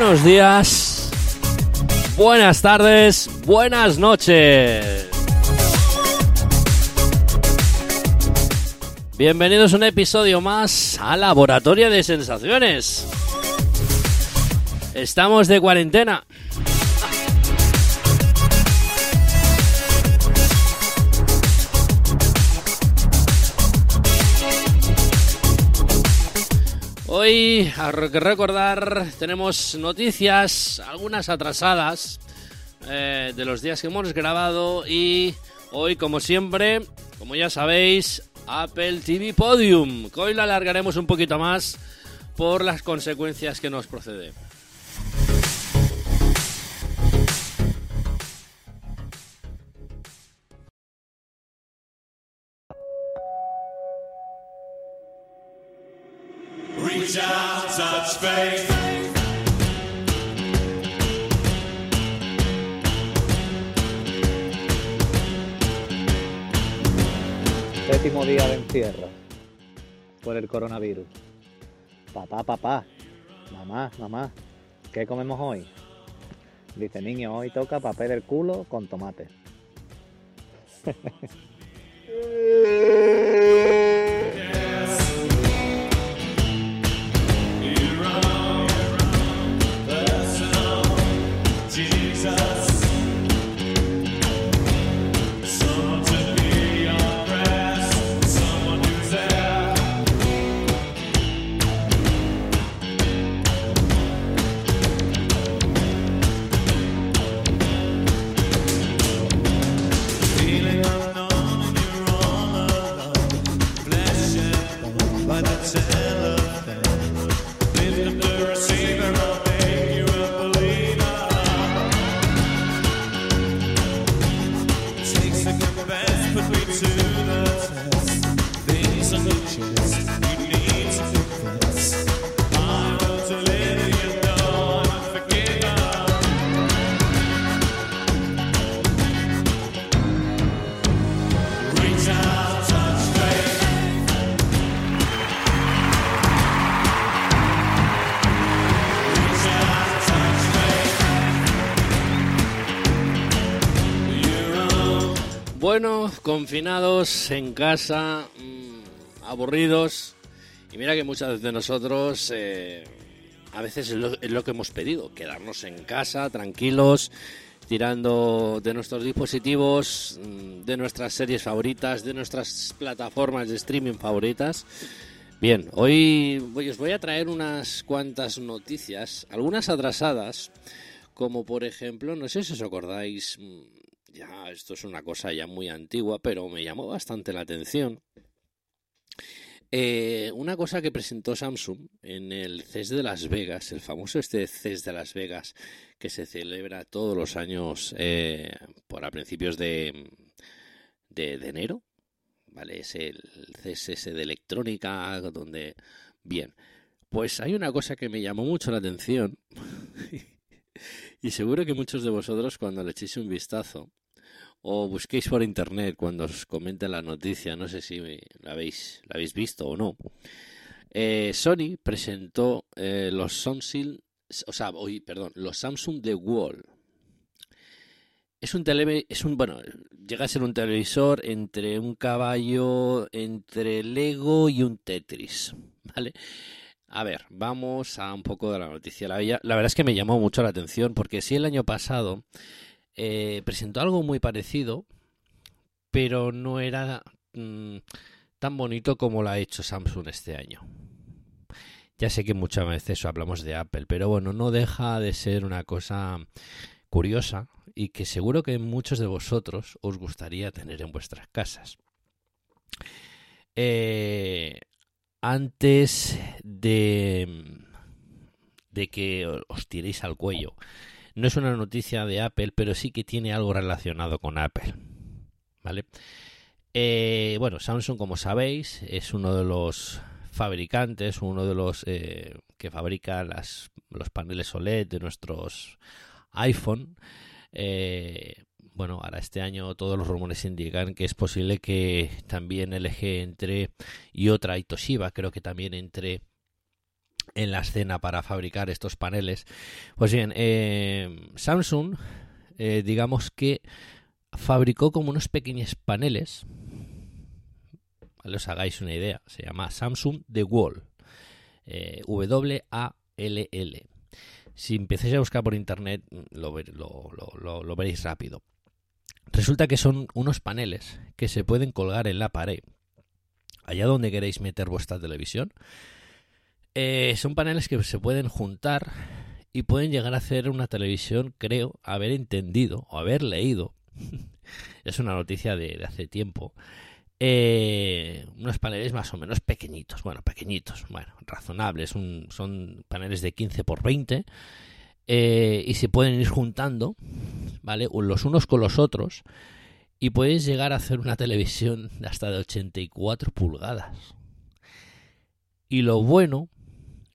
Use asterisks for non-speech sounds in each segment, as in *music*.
buenos días, buenas tardes, buenas noches. Bienvenidos a un episodio más a Laboratorio de Sensaciones. Estamos de cuarentena. Hoy, a recordar, tenemos noticias, algunas atrasadas, eh, de los días que hemos grabado y hoy, como siempre, como ya sabéis, Apple TV Podium, hoy la alargaremos un poquito más por las consecuencias que nos procede. Séptimo día de encierro por el coronavirus. Papá, papá, mamá, mamá, ¿qué comemos hoy? Dice niño, hoy toca papel del culo con tomate. *laughs* *laughs* Bueno, confinados en casa, mm, aburridos. Y mira que muchas de nosotros eh, a veces es lo, es lo que hemos pedido, quedarnos en casa, tranquilos, tirando de nuestros dispositivos, mm, de nuestras series favoritas, de nuestras plataformas de streaming favoritas. Bien, hoy os voy a traer unas cuantas noticias, algunas atrasadas, como por ejemplo, no sé si os acordáis, mm, ya esto es una cosa ya muy antigua, pero me llamó bastante la atención. Eh, una cosa que presentó Samsung en el CES de Las Vegas, el famoso este CES de Las Vegas que se celebra todos los años eh, por a principios de, de, enero, ¿vale? Es el CES ese de electrónica, donde... Bien, pues hay una cosa que me llamó mucho la atención *laughs* y seguro que muchos de vosotros cuando le echéis un vistazo o busquéis por internet cuando os comente la noticia, no sé si la habéis, la habéis visto o no. Eh, Sony presentó eh, los Samsung, o sea, hoy, perdón, los Samsung The Wall. Es un tele, es un, bueno, llega a ser un televisor entre un caballo, entre Lego y un Tetris, *laughs* ¿vale? A ver, vamos a un poco de la noticia. La, la verdad es que me llamó mucho la atención porque sí el año pasado eh, presentó algo muy parecido, pero no era mm, tan bonito como lo ha hecho Samsung este año. Ya sé que muchas veces hablamos de Apple, pero bueno, no deja de ser una cosa curiosa y que seguro que muchos de vosotros os gustaría tener en vuestras casas. Eh, antes de, de que os tiréis al cuello, no es una noticia de Apple, pero sí que tiene algo relacionado con Apple. ¿Vale? Eh, bueno, Samsung, como sabéis, es uno de los fabricantes, uno de los eh, que fabrica las, los paneles OLED de nuestros iPhone. Eh, bueno, ahora este año todos los rumores indican que es posible que también LG entre y otra y Toshiba, creo que también entre en la escena para fabricar estos paneles. Pues bien, eh, Samsung, eh, digamos que fabricó como unos pequeños paneles. Vale, os hagáis una idea. Se llama Samsung The Wall. Eh, W-A-L-L. Si empezáis a buscar por internet, lo veréis rápido. Resulta que son unos paneles que se pueden colgar en la pared, allá donde queréis meter vuestra televisión. Eh, son paneles que se pueden juntar y pueden llegar a hacer una televisión, creo, haber entendido o haber leído. *laughs* es una noticia de, hace tiempo. eh, unos paneles más o menos pequeñitos, bueno, pequeñitos, bueno, razonables, son paneles de 15 por 20 eh, y se pueden ir juntando, ¿vale? Los unos con los otros y puedes llegar a hacer una televisión de hasta de 84 pulgadas. Y lo bueno,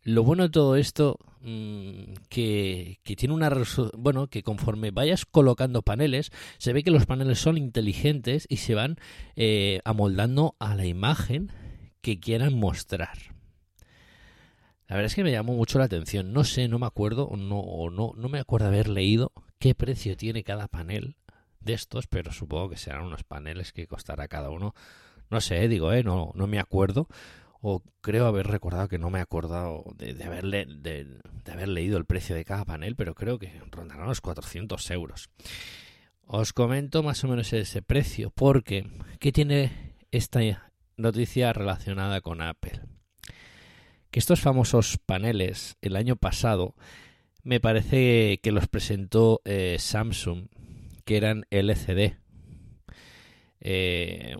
lo bueno de todo esto, mm, que, que tiene una bueno, que conforme vayas colocando paneles, se ve que los paneles son inteligentes y se van eh, amoldando a la imagen que quieran mostrar. La verdad es que me llamó mucho la atención. No sé, no me acuerdo, no, o no, no me acuerdo haber leído qué precio tiene cada panel de estos, pero supongo que serán unos paneles que costará cada uno. No sé, digo, eh, no, no me acuerdo. O creo haber recordado que no me he acordado de, de haberle, de, de haber leído el precio de cada panel, pero creo que rondarán los 400 euros. Os comento más o menos ese precio, porque ¿qué tiene esta noticia relacionada con Apple? Que estos famosos paneles el año pasado me parece que los presentó eh, Samsung, que eran LCD. Eh,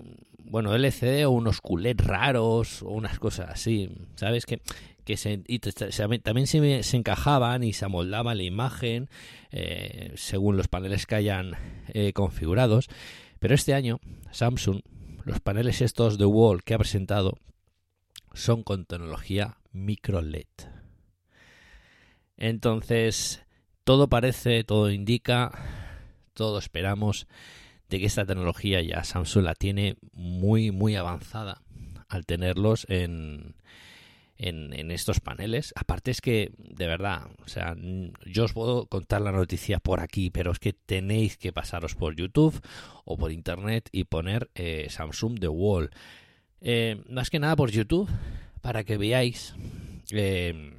bueno, LCD o unos culés raros o unas cosas así, ¿sabes? Que, que se, y también se, se encajaban y se amoldaba la imagen eh, según los paneles que hayan eh, configurados. Pero este año Samsung, los paneles estos de Wall que ha presentado son con tecnología micro LED. Entonces, todo parece, todo indica, todo esperamos de que esta tecnología ya Samsung la tiene muy, muy avanzada al tenerlos en, en, en estos paneles. Aparte es que, de verdad, o sea, yo os puedo contar la noticia por aquí, pero es que tenéis que pasaros por YouTube o por Internet y poner eh, Samsung The Wall. Eh, más que nada por YouTube, para que veáis eh,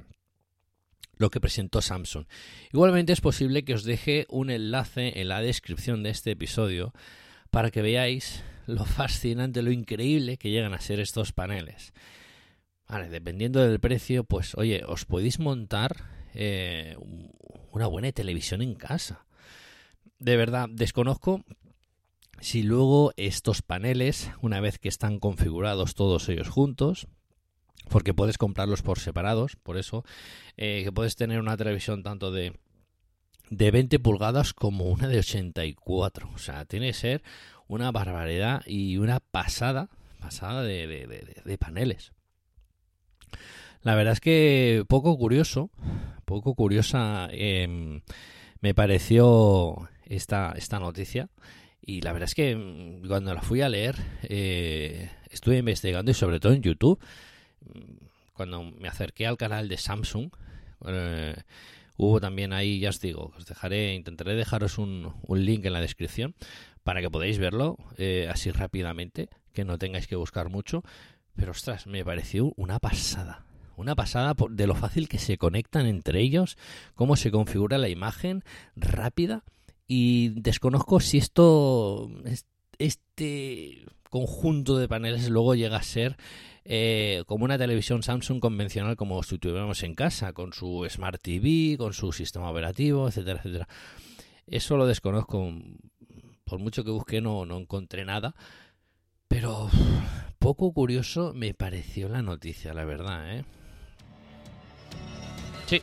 lo que presentó Samsung. Igualmente es posible que os deje un enlace en la descripción de este episodio para que veáis lo fascinante, lo increíble que llegan a ser estos paneles. Vale, dependiendo del precio, pues oye, os podéis montar eh, un- una buena televisión en casa. De verdad, desconozco si luego estos paneles, una vez que están configurados todos ellos juntos, porque puedes comprarlos por separados, por eso, eh, que puedes tener una televisión tanto de, de 20 pulgadas como una de 84. O sea, tiene que ser una barbaridad y una pasada, pasada de, de- paneles. La verdad es que poco curioso, poco curiosa em, me pareció esta, esta noticia. Y la verdad es que mm, cuando la fui a leer, eh, estuve investigando y sobre todo en YouTube, cuando me acerqué al canal de Samsung, eh, hubo también ahí, ya os digo, os dejaré, intentaré dejaros un, link en la descripción para que podáis verlo eh, así rápidamente, que no tengáis que buscar mucho. Pero ostras, me pareció una pasada. Una pasada de lo fácil que se conectan entre ellos, cómo se configura la imagen rápida. Y desconozco si esto, es- este conjunto de paneles luego llega a ser eh, como una televisión Samsung convencional como si tuviéramos en casa, con su Smart TV, con su sistema operativo, etcétera, etcétera. Eso lo desconozco. Por mucho que busqué no, no encontré nada. Pero poco curioso me pareció la noticia, la verdad, ¿eh? Sí.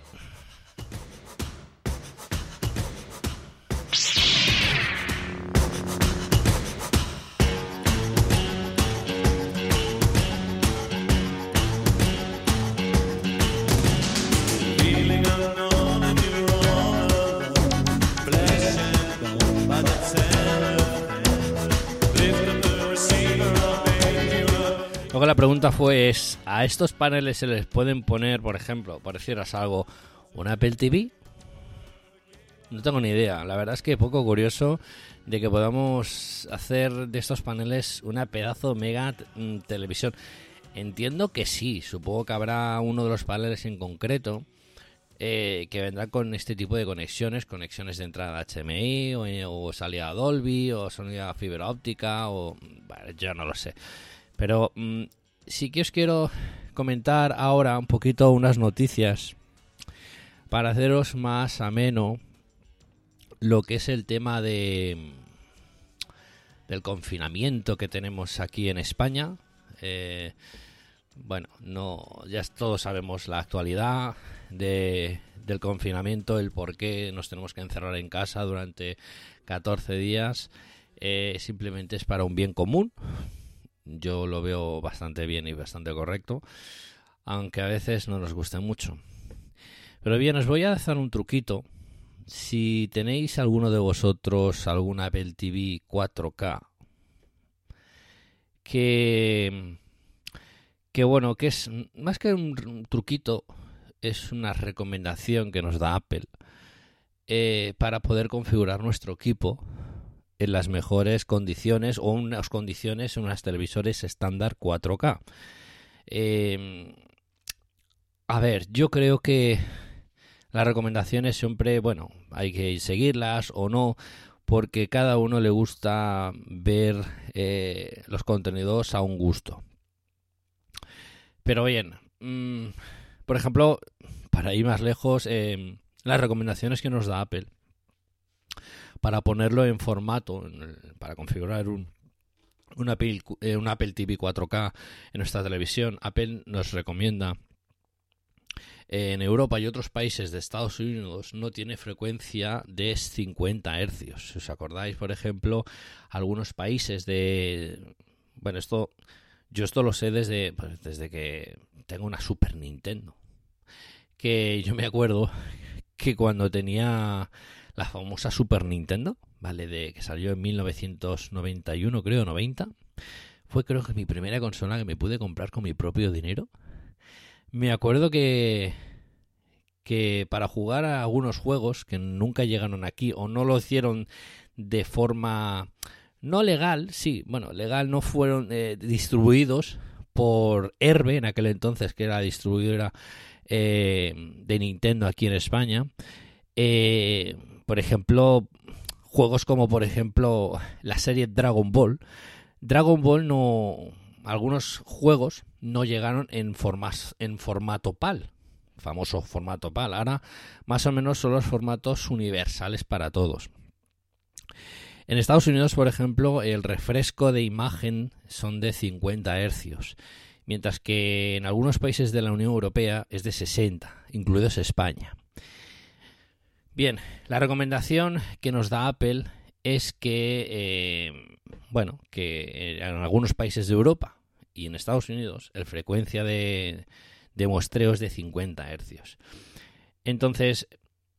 Luego la pregunta fue es, ¿a estos paneles se les pueden poner, por ejemplo, por decirles algo, un Apple TV? No tengo ni idea. La verdad es que poco curioso de que podamos hacer de estos paneles una pedazo mega mm, televisión. Entiendo que sí. Supongo que habrá uno de los paneles en concreto eh, que vendrá con este tipo de conexiones, conexiones de entrada HMI o, o salida Dolby o salida fibra óptica o bueno, yo no lo sé. Pero mm, sí que os quiero comentar ahora un poquito unas noticias para haceros más ameno lo que es el tema de del confinamiento que tenemos aquí en España. Eh, bueno, no, ya todos sabemos la actualidad de, del confinamiento, el por qué nos tenemos que encerrar en casa durante 14 días. Eh, simplemente es para un bien común. Yo lo veo bastante bien y bastante correcto, aunque a veces no nos guste mucho. Pero bien, os voy a hacer un truquito si tenéis alguno de vosotros algún Apple TV 4K que que bueno, que es más que un truquito, es una recomendación que nos da Apple eh, para poder configurar nuestro equipo en las mejores condiciones o unas condiciones en unas televisores estándar 4K. Eh, a ver, yo creo que las recomendaciones siempre, bueno, hay que seguirlas o no, porque cada uno le gusta ver eh, los contenidos a un gusto. Pero bien, mmm, por ejemplo, para ir más lejos, eh, las recomendaciones que nos da Apple para ponerlo en formato, para configurar un, un, Apple, eh, un Apple TV 4K en nuestra televisión, Apple nos recomienda en Europa y otros países de Estados Unidos no tiene frecuencia de 50 hercios. Si os acordáis, por ejemplo, algunos países de... Bueno, esto... Yo esto lo sé desde, pues, desde que tengo una Super Nintendo. Que yo me acuerdo *laughs* que cuando tenía la famosa Super Nintendo, ¿vale? De que salió en 1991, creo, 90. Fue creo que mi primera consola que me pude comprar con mi propio dinero. Me acuerdo que que para jugar a algunos juegos que nunca llegaron aquí o no lo hicieron de forma no legal, sí, bueno, legal no fueron eh, distribuidos por Herbe en aquel entonces, que era distribuidora eh, de Nintendo aquí en España. Eh, por ejemplo, juegos como por ejemplo la serie Dragon Ball. Dragon Ball no algunos juegos no llegaron en, formas, en formato PAL, famoso formato PAL. Ahora más o menos son los formatos universales para todos. En Estados Unidos, por ejemplo, el refresco de imagen son de 50 hercios, mientras que en algunos países de la Unión Europea es de 60, incluidos España. Bien, la recomendación que nos da Apple es que, eh, bueno, que en algunos países de Europa y en Estados Unidos la frecuencia de, de muestreo es de 50 hercios. Entonces,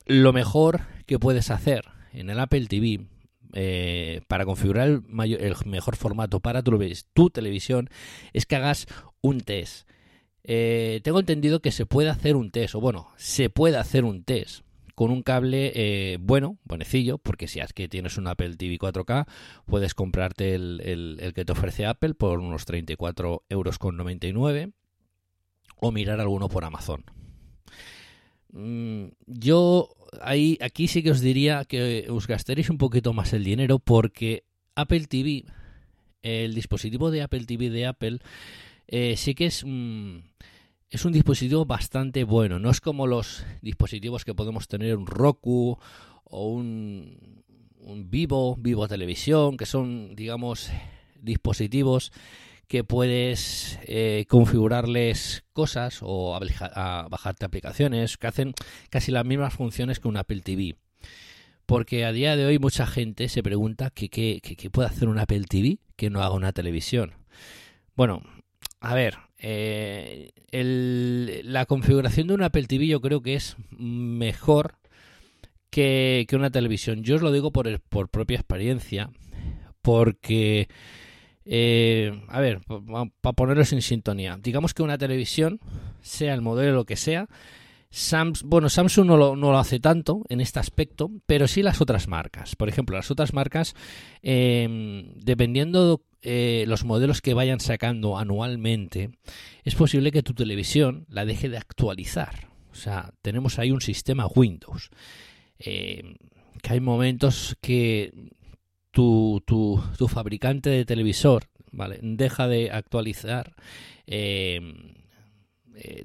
lo mejor que puedes hacer en el Apple TV eh, para configurar el, el, mejor formato para tu, tu, televisión es que hagas un test. Eh, tengo entendido que se puede hacer un test, o bueno, se puede hacer un test con un cable eh, bueno, buenecillo, porque si es que tienes un Apple TV 4K, puedes comprarte el, el, que te ofrece Apple por unos 34 euros con 99 o mirar alguno por Amazon. Mm, yo ahí, aquí sí que os diría que os gastaréis un poquito más el dinero porque Apple TV, el dispositivo de Apple TV de Apple, eh, sí que es... Mm, es un dispositivo bastante bueno. No es como los dispositivos que podemos tener un Roku o un, Vivo, Vivo Televisión, que son, digamos, dispositivos que puedes eh, configurarles cosas o bajarte aplicaciones que hacen casi las mismas funciones que un Apple TV. Porque a día de hoy mucha gente se pregunta qué puede hacer un Apple TV que no haga una televisión. Bueno, a ver, eh, la configuración de un Apple TV yo creo que es mejor que, que una televisión. Yo os lo digo por, por propia experiencia, porque Eh, a ver, para ponerlos en sintonía. Digamos que una televisión, sea el modelo que sea, Sams- bueno, Samsung no lo, no lo hace tanto en este aspecto, pero sí las otras marcas. Por ejemplo, las otras marcas, eh, dependiendo eh, los modelos que vayan sacando anualmente, es posible que tu televisión la deje de actualizar. O sea, tenemos ahí un sistema Windows. Eh, que hay momentos que tu, tu, tu fabricante de televisor ¿vale? deja de actualizar eh,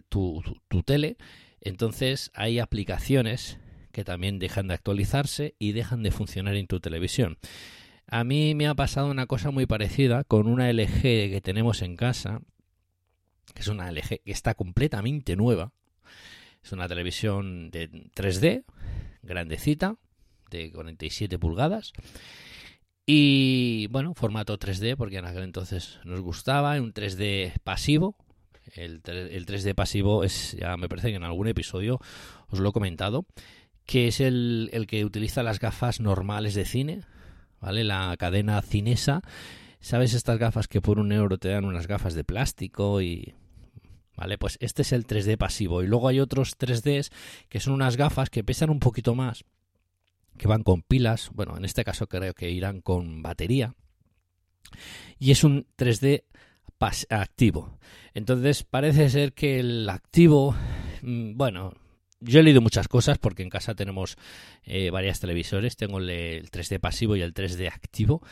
tu- tu tele, entonces hay aplicaciones que también dejan de actualizarse y dejan de funcionar en tu televisión. A mí me ha pasado una cosa muy parecida con una LG que tenemos en casa, que es una LG que está completamente nueva. Es una televisión de 3D, grandecita, de 47 pulgadas. Y bueno, formato 3D, porque en aquel entonces nos gustaba, un 3D pasivo. El, el 3D pasivo es, ya me parece que en algún episodio os lo he comentado, que es el, el que utiliza las gafas normales de cine, ¿vale? La cadena cinesa. ¿Sabes estas gafas que por un euro te dan unas gafas de plástico y... ¿Vale? Pues este es el 3D pasivo. Y luego hay otros 3Ds que son unas gafas que pesan un poquito más, que van con pilas. Bueno, en este caso creo que irán con batería. Y es un 3D pas- activo. Entonces parece ser que el activo, mm, bueno, yo he leído muchas cosas porque en casa tenemos eh, varias televisores. Tengo el, el 3D pasivo y el 3D activo.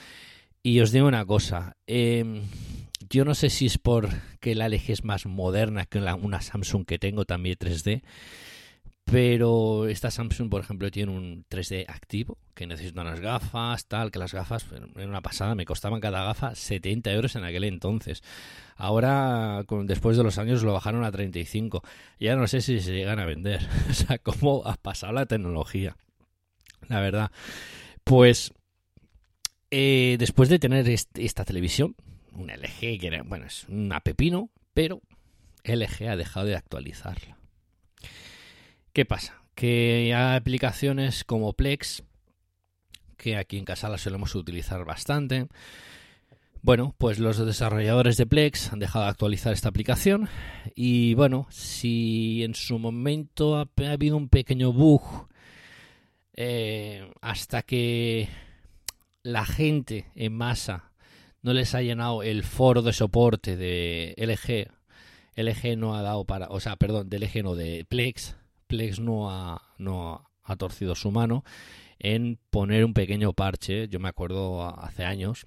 Y os digo una cosa, em, yo no sé si es porque la LG es más moderna que la- una Samsung que tengo también 3D, pero esta Samsung, por ejemplo, tiene un 3D activo, que necesita unas gafas, tal, que las gafas, en una pasada, me costaban cada gafa 70 euros en aquel entonces. Ahora, después de los años, lo bajaron a 35. Ya no sé si se llegan a vender. *laughs* o sea, cómo ha pasado la tecnología. La verdad. Pues, eh, después de tener esta televisión, una LG, que era, bueno, es una pepino, pero LG ha dejado de actualizarla. ¿Qué pasa? Que hay aplicaciones como Plex, que aquí en casa las solemos utilizar bastante. Bueno, pues los desarrolladores de Plex han dejado de actualizar esta aplicación y bueno, si en su momento ha, ha habido un pequeño bug eh, hasta que la gente en masa no les ha llenado el foro de soporte de LG, LG no ha dado para, o sea, perdón, de LG no, de Plex, Plex no ha, no ha- torcido su mano en poner un pequeño parche. Yo me acuerdo hace años.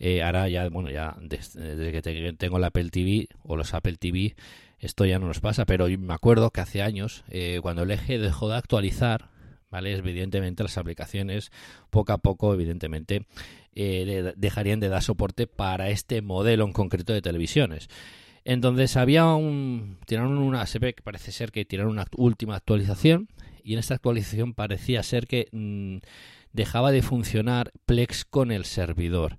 eh, ahora ya, bueno, ya des- desde, que te- tengo el Apple TV o los Apple TV, esto ya no nos pasa, pero me acuerdo que hace años, eh, cuando el eje dejó de actualizar, ¿vale? Evidentemente las aplicaciones, poco a poco, evidentemente, eh, de- dejarían de dar soporte para este modelo en concreto de televisiones. Entonces había un. Tiraron una. Se ve que parece ser que tiraron una última actualización. Y en esta actualización parecía ser que mm, dejaba de funcionar Plex con el servidor.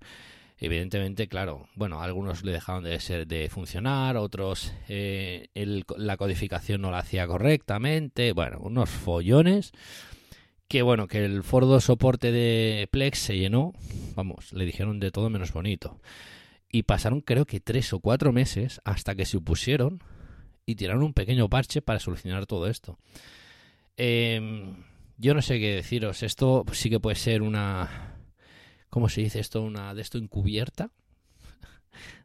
Evidentemente, claro, bueno, algunos le dejaron de, ser, de funcionar, otros eh, la codificación no la hacía correctamente. Bueno, unos follones. Que bueno, que el foro de soporte de Plex se llenó. Vamos, le dijeron de todo menos bonito. Y pasaron creo que tres o cuatro meses hasta que se opusieron y tiraron un pequeño parche para solucionar todo esto. Eh, yo no sé qué deciros. Esto sí que puede ser una... ¿Cómo se dice esto? Una de esto encubierta.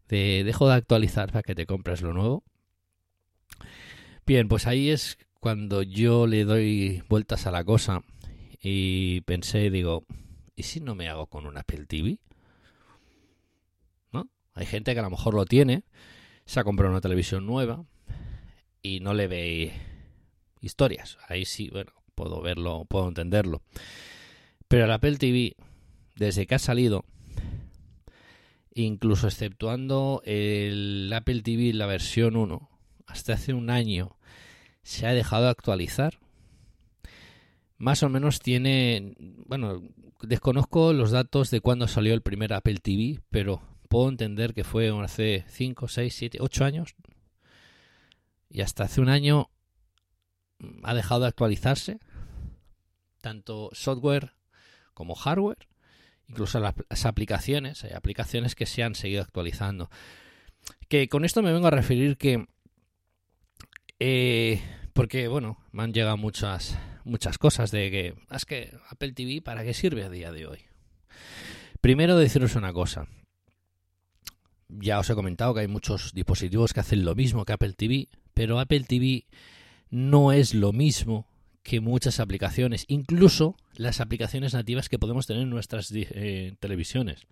De dejo de actualizar para que te compres lo nuevo. Bien, pues ahí es cuando yo le doy vueltas a la cosa y pensé, digo, ¿y si no me hago con un Apple TV? Hay gente que a lo mejor lo tiene, se ha comprado una televisión nueva y no le ve historias. Ahí sí, bueno, puedo verlo, puedo entenderlo. Pero el Apple TV, desde que ha salido, incluso exceptuando el Apple TV, la versión 1, hasta hace un año, se ha dejado de actualizar. Más o menos tiene, bueno, desconozco los datos de cuándo salió el primer Apple TV, pero puedo entender que fue hace 5, 6, 7, 8 años. Y hasta hace un año ha dejado de actualizarse, tanto software como hardware. incluso las, aplicaciones, hay aplicaciones que se han seguido actualizando. Que con esto me vengo a referir que eh, porque bueno, me han llegado muchas muchas cosas de que es que Apple TV para qué sirve a día de hoy. Primero deciros una cosa. Ya os he comentado que hay muchos dispositivos que hacen lo mismo que Apple TV, pero Apple TV no es lo mismo que muchas aplicaciones, incluso las aplicaciones nativas que podemos tener en nuestras eh, televisiones.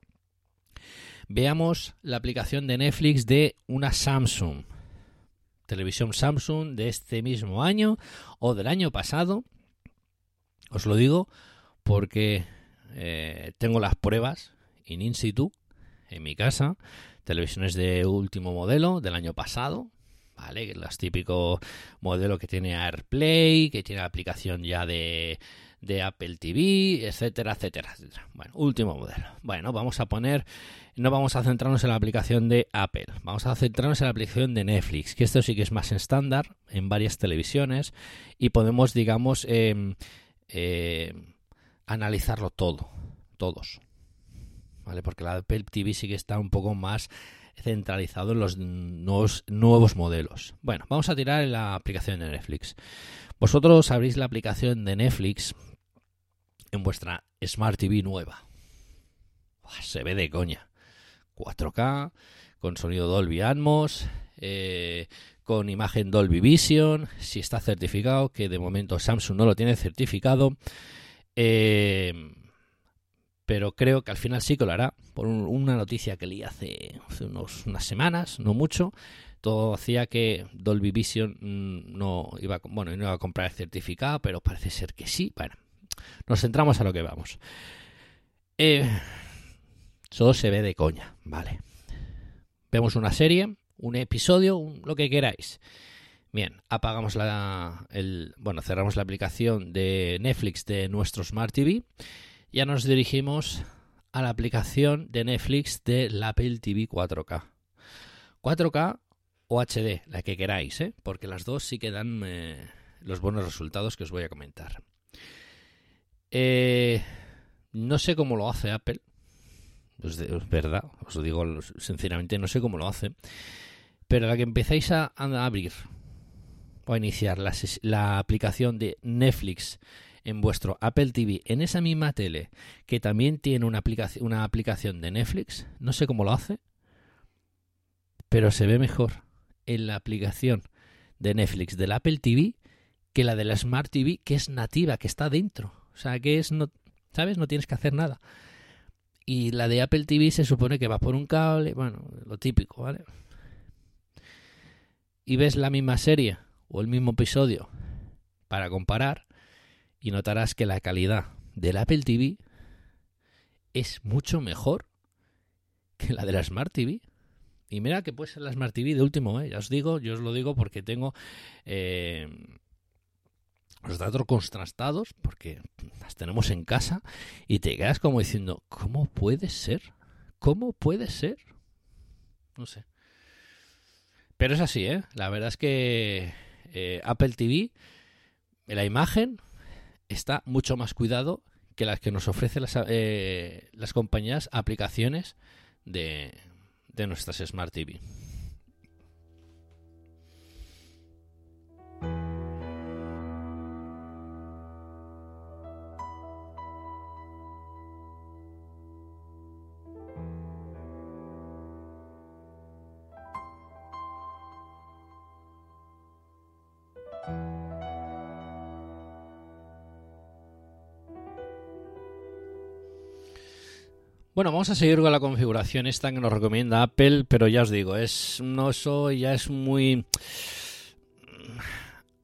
Veamos la aplicación de Netflix de una Samsung, televisión Samsung de este mismo año o del año pasado. Os lo digo porque eh, tengo las pruebas in, in situ en mi casa, televisiones de último modelo del año pasado, ¿vale? Los típicos modelos que tiene AirPlay, que tiene aplicación ya de, Apple TV, etcétera, etcétera, etcétera. Bueno, último modelo. Bueno, vamos a poner, no vamos a centrarnos en la aplicación de Apple, vamos a centrarnos en la aplicación de Netflix, que esto sí que es más estándar en varias televisiones y podemos, digamos, eh, eh, analizarlo todo, todos. ¿Vale? Porque la Apple TV sí que está un poco más centralizado en los nuevos, nuevos modelos. Bueno, vamos a tirar en la aplicación de Netflix. Vosotros abrís la aplicación de Netflix en vuestra Smart TV nueva. Se ve de coña. 4K, con sonido Dolby Atmos, eh, con imagen Dolby Vision, si está certificado, que de momento Samsung no lo tiene certificado. Eh, pero creo que al final sí que lo hará. Por un, una noticia que leí hace, hace unos, unas semanas, no mucho, todo hacía que Dolby Vision mm, no iba, bueno, no iba a comprar el certificado, pero parece ser que sí. Bueno, nos centramos a lo que vamos. Eh, todo se ve de coña, vale. Vemos una serie, un episodio, un- lo que queráis. Bien, apagamos la, el, bueno, cerramos la aplicación de Netflix de nuestro Smart TV. Ya nos dirigimos a la aplicación de Netflix de la Apple TV 4K. 4K o HD, la que queráis, ¿eh? porque las dos sí que dan eh, los buenos resultados que os voy a comentar. Eh, no sé cómo lo hace Apple, es, de- es verdad, os lo digo sinceramente, no sé cómo lo hace, pero la que empezáis a, a abrir o a iniciar la aplicación de Netflix en vuestro Apple TV en esa misma tele que también tiene una aplicación, una aplicación de Netflix, no sé cómo lo hace, pero se ve mejor en la aplicación de Netflix del Apple TV que la de la Smart TV que es nativa, que está dentro. O sea, que es, no, ¿sabes? No tienes que hacer nada. Y la de Apple TV se supone que va por un cable, bueno, lo típico, ¿vale? Y ves la misma serie o el mismo episodio para comparar y notarás que la calidad del Apple TV es mucho mejor que la de la Smart TV. Y mira que puede ser la Smart TV de último, ¿eh? ya os digo, yo os lo digo porque tengo eh, los datos contrastados, porque las tenemos en casa, y te quedas como diciendo, ¿cómo puede ser? ¿Cómo puede ser? No sé. Pero es así, ¿eh? La verdad es que eh, Apple TV, la imagen está mucho más cuidado que las que nos ofrecen las, eh, las compañías aplicaciones de, de nuestras Smart TV. Bueno, vamos a seguir con la configuración esta que nos recomienda Apple, pero ya os digo, es no eso ya es muy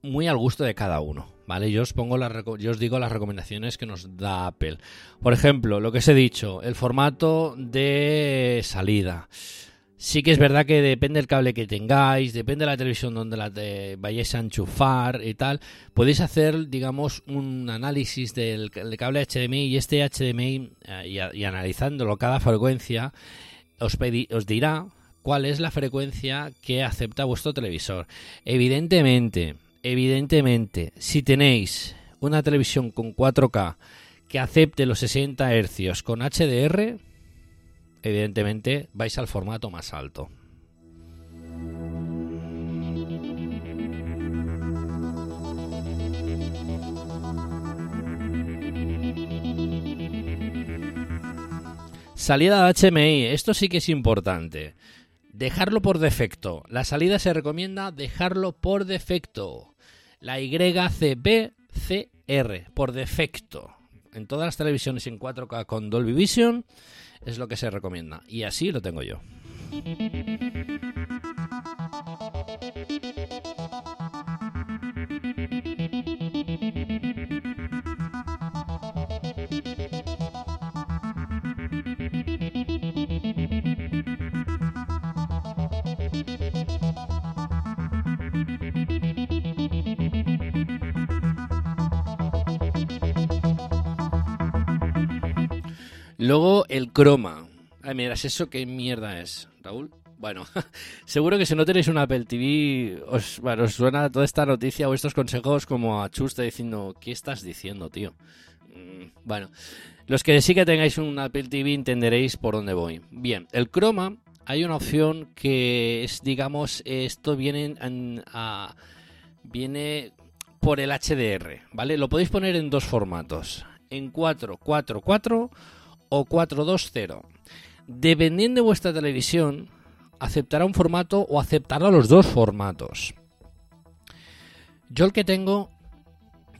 muy al gusto de cada uno, ¿vale? Yo os pongo las yo os digo las recomendaciones que nos da Apple. Por ejemplo, lo que os he dicho, el formato de salida. Sí que es verdad que depende del cable que tengáis, depende de la televisión donde la vayáis a enchufar y tal. Podéis hacer, digamos, un análisis del, cable HDMI y este HDMI eh, y, y analizándolo cada frecuencia os, os dirá cuál es la frecuencia que acepta vuestro televisor. Evidentemente, evidentemente, si tenéis una televisión con 4K que que acepte los 60 Hz con HDR, evidentemente vais al formato más alto. Salida HMI, esto sí que es importante. Dejarlo por defecto. La salida se recomienda dejarlo por defecto. La YCBCR, por defecto. En todas las televisiones en 4K con Dolby Vision es lo que se recomienda. Y así lo tengo yo. Luego el croma. Ay, miras, ¿eso qué mierda es, Raúl? Bueno, *laughs* seguro que si no tenéis un Apple TV, os, suena toda esta noticia o estos consejos como a Chusta diciendo, ¿qué estás diciendo, tío? Mm, Bueno, los que sí que tengáis un Apple TV entenderéis por dónde voy. Bien, el croma, hay una opción que es, digamos, esto viene, en- viene por el HDR, ¿vale? Lo podéis poner en dos formatos, en 444 o 420. Dependiendo de vuestra televisión, aceptará un formato o aceptará los dos formatos. Yo el que tengo,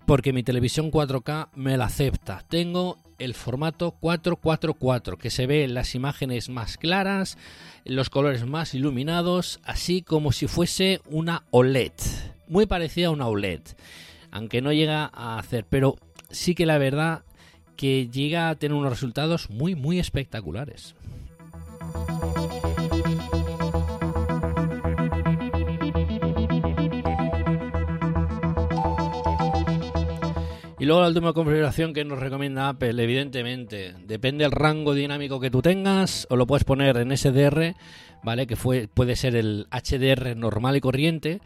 porque mi televisión 4K me la acepta, tengo el formato 444, que se ve las imágenes más claras, los colores más iluminados, así como si fuese una OLED, muy parecida a una OLED, aunque no llega a hacer, pero sí que la verdad que llega a tener unos resultados muy muy espectaculares. Y luego la última configuración que nos recomienda Apple, evidentemente, depende del rango dinámico que tú tengas, o lo puedes poner en SDR, ¿vale? Que puede ser el HDR normal y corriente,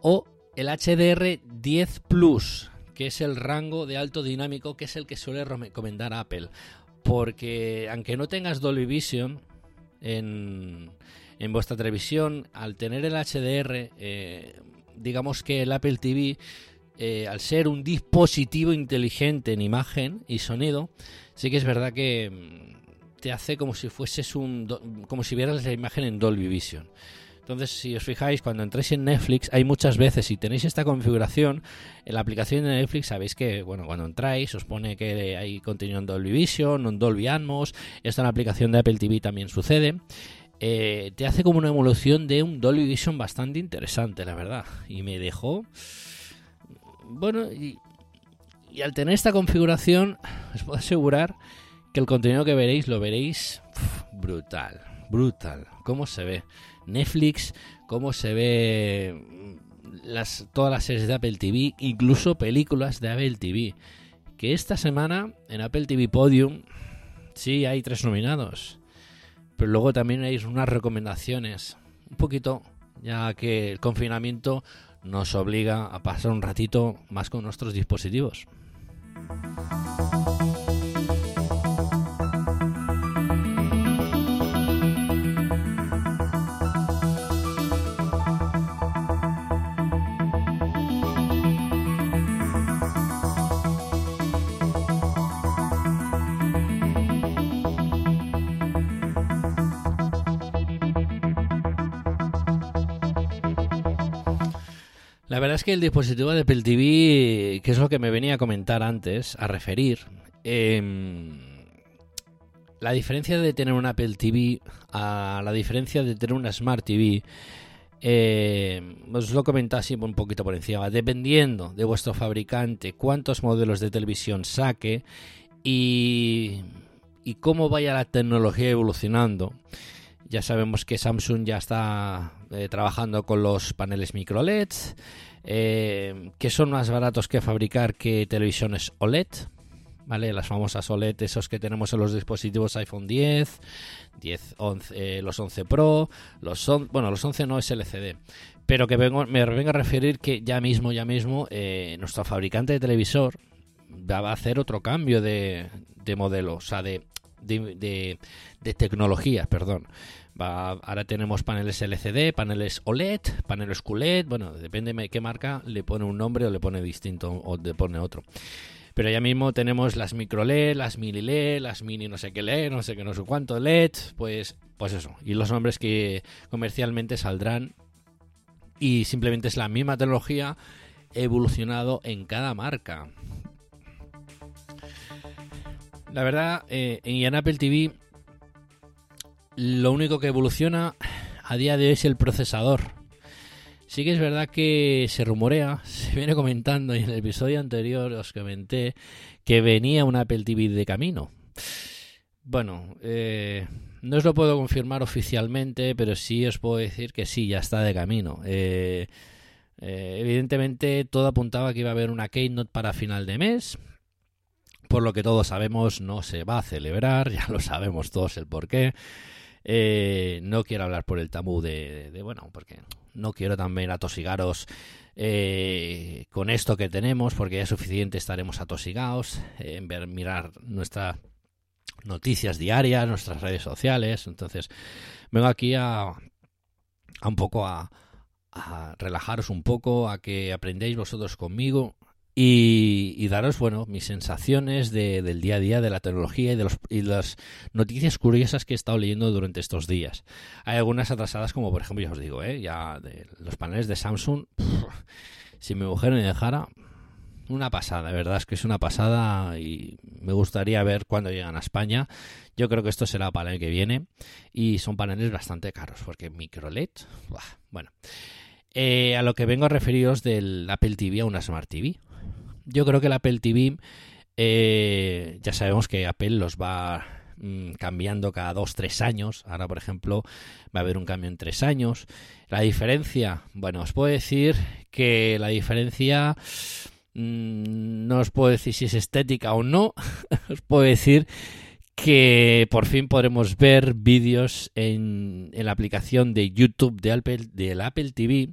o el HDR 10 Plus, que es el rango de alto dinámico, que es el que suele recomendar Apple. Porque aunque no tengas Dolby Vision en, en vuestra televisión, al tener el HDR, eh, digamos que el Apple TV eh, al ser un dispositivo inteligente en imagen y sonido, sí que es verdad que mm, te hace como si fueses un como si vieras la imagen en Dolby Vision. Entonces, si os fijáis, cuando entráis en Netflix, hay muchas veces, si tenéis esta configuración, en la aplicación de Netflix sabéis que, bueno, cuando entráis os pone que hay contenido en Dolby Vision, en Dolby Atmos, esto en la aplicación de Apple TV también sucede. Eh, te hace como una evolución de un Dolby Vision bastante interesante, la verdad. Y me dejó bueno, y, y al tener esta configuración, *laughs* os puedo asegurar que el contenido que veréis lo veréis brutal, brutal. ¿Cómo se ve? Netflix, cómo se ve todas las series de Apple TV, incluso películas de Apple TV. Que esta semana en Apple TV Podium sí hay tres nominados, pero luego también hay unas recomendaciones. Un poquito, ya que el confinamiento nos obliga a pasar un ratito más con nuestros dispositivos. La verdad es que el dispositivo de Apple TV, que es lo que me venía a comentar antes, a referir, em, la diferencia de tener un Apple TV a la diferencia de tener una Smart TV, eh, os lo comentaba así un poquito por encima, dependiendo de vuestro fabricante, cuántos modelos de televisión saque y, y cómo vaya la tecnología evolucionando. Ya sabemos que Samsung ya está eh, trabajando con los paneles micro LED, eh, que son más baratos que fabricar que televisiones OLED, ¿vale? Las famosas OLED, esos que tenemos en los dispositivos iPhone 10, 10 11, eh, los 11 Pro, los on- bueno, los 11 no es LCD, pero que vengo, me vengo a referir que ya mismo, ya mismo, eh, nuestro fabricante de televisor, va a hacer otro cambio de, de modelo, o sea, de, de, de, de tecnología, perdón. Ahora tenemos paneles LCD, paneles OLED, paneles QLED, bueno, depende de qué marca, le pone un nombre o le pone distinto o le pone otro. Pero ya mismo tenemos las micro LED, las mini LED, las mini no sé qué LED, no sé qué no sé cuánto LED, pues, pues eso. Y los nombres que comercialmente saldrán y simplemente es la misma tecnología evolucionado en cada marca. La verdad, eh, en Apple TV lo único que evoluciona a día de hoy es el procesador. Sí que es verdad que se rumorea, *laughs* se viene comentando y en el episodio anterior os comenté que venía un Apple TV de camino. Bueno, eh, no os lo puedo confirmar oficialmente, pero sí os puedo decir que sí, ya está de camino. Eh, eh, evidentemente todo apuntaba que iba a haber una Keynote para final de mes. Por lo que todos sabemos, no se va a celebrar, *laughs* ya lo sabemos todos el porqué. Eh, no quiero hablar por el tabú de, bueno, porque no quiero también atosigaros eh, con esto que tenemos, porque ya es suficiente estaremos atosigados eh, en ver, mirar nuestras noticias diarias, nuestras redes sociales. Entonces, vengo aquí a, a un poco a, a relajaros un poco, a que aprendáis vosotros conmigo y, daros, bueno, mis sensaciones de, del día a día de la tecnología y de los, y las noticias curiosas que he estado leyendo durante estos días. Hay algunas atrasadas, como por ejemplo, ya os digo, ¿eh? ya de los paneles de Samsung, pff, si mi mujer me dejara, una pasada, de verdad es que es una pasada y me gustaría ver cuándo llegan a España. Yo creo que esto será para el que viene y son paneles bastante caros porque micro LED, bueno. Eh, a lo que vengo a referiros del Apple TV a una Smart TV yo creo que el Apple TV, eh, ya sabemos que Apple los va mmm, cambiando cada dos, tres años. Ahora, por ejemplo, va a haber un cambio en tres años. La diferencia, bueno, os puedo decir que la diferencia mmm, no os puedo decir si es estética o no. *laughs* os puedo decir que por fin podremos ver vídeos en, en, la aplicación de YouTube de Apple, del Apple TV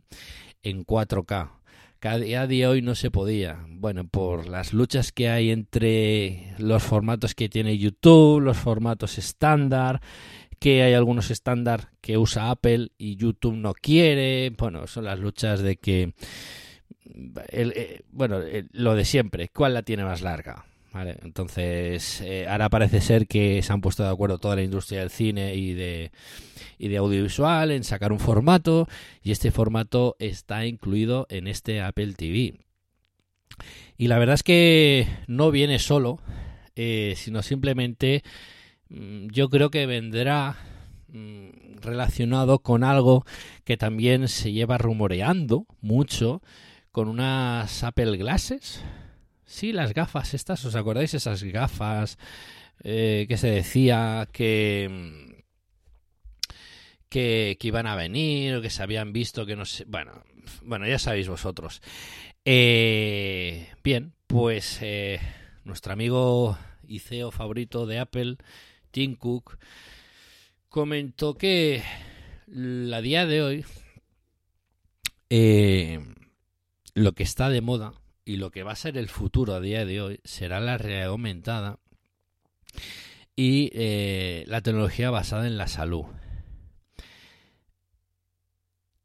en 4K a día de hoy no se podía. Bueno, por las luchas que hay entre los formatos que tiene YouTube, los formatos estándar, que hay algunos estándar que usa Apple y YouTube no quiere. Bueno, son las luchas de que... El, eh, bueno, el, lo de siempre, ¿cuál la tiene más larga? Vale, entonces, eh, ahora parece ser que se han puesto de acuerdo toda la industria del cine y de, y de audiovisual en sacar un formato y este formato está incluido en este Apple TV. Y la verdad es que no viene solo, eh, sino simplemente mmm, yo creo que vendrá mmm, relacionado con algo que también se lleva rumoreando mucho con unas Apple Glasses Sí, las gafas estas, ¿os acordáis esas gafas eh, que se decía que, que, que iban a venir o que se habían visto que no sé... Bueno, bueno ya sabéis vosotros. Eh, bien, pues eh, nuestro amigo y CEO favorito de Apple, Tim Cook, comentó que a día de hoy lo que está de moda y lo que va a ser el futuro a día de hoy será la realidad aumentada y eh, la tecnología basada en la salud.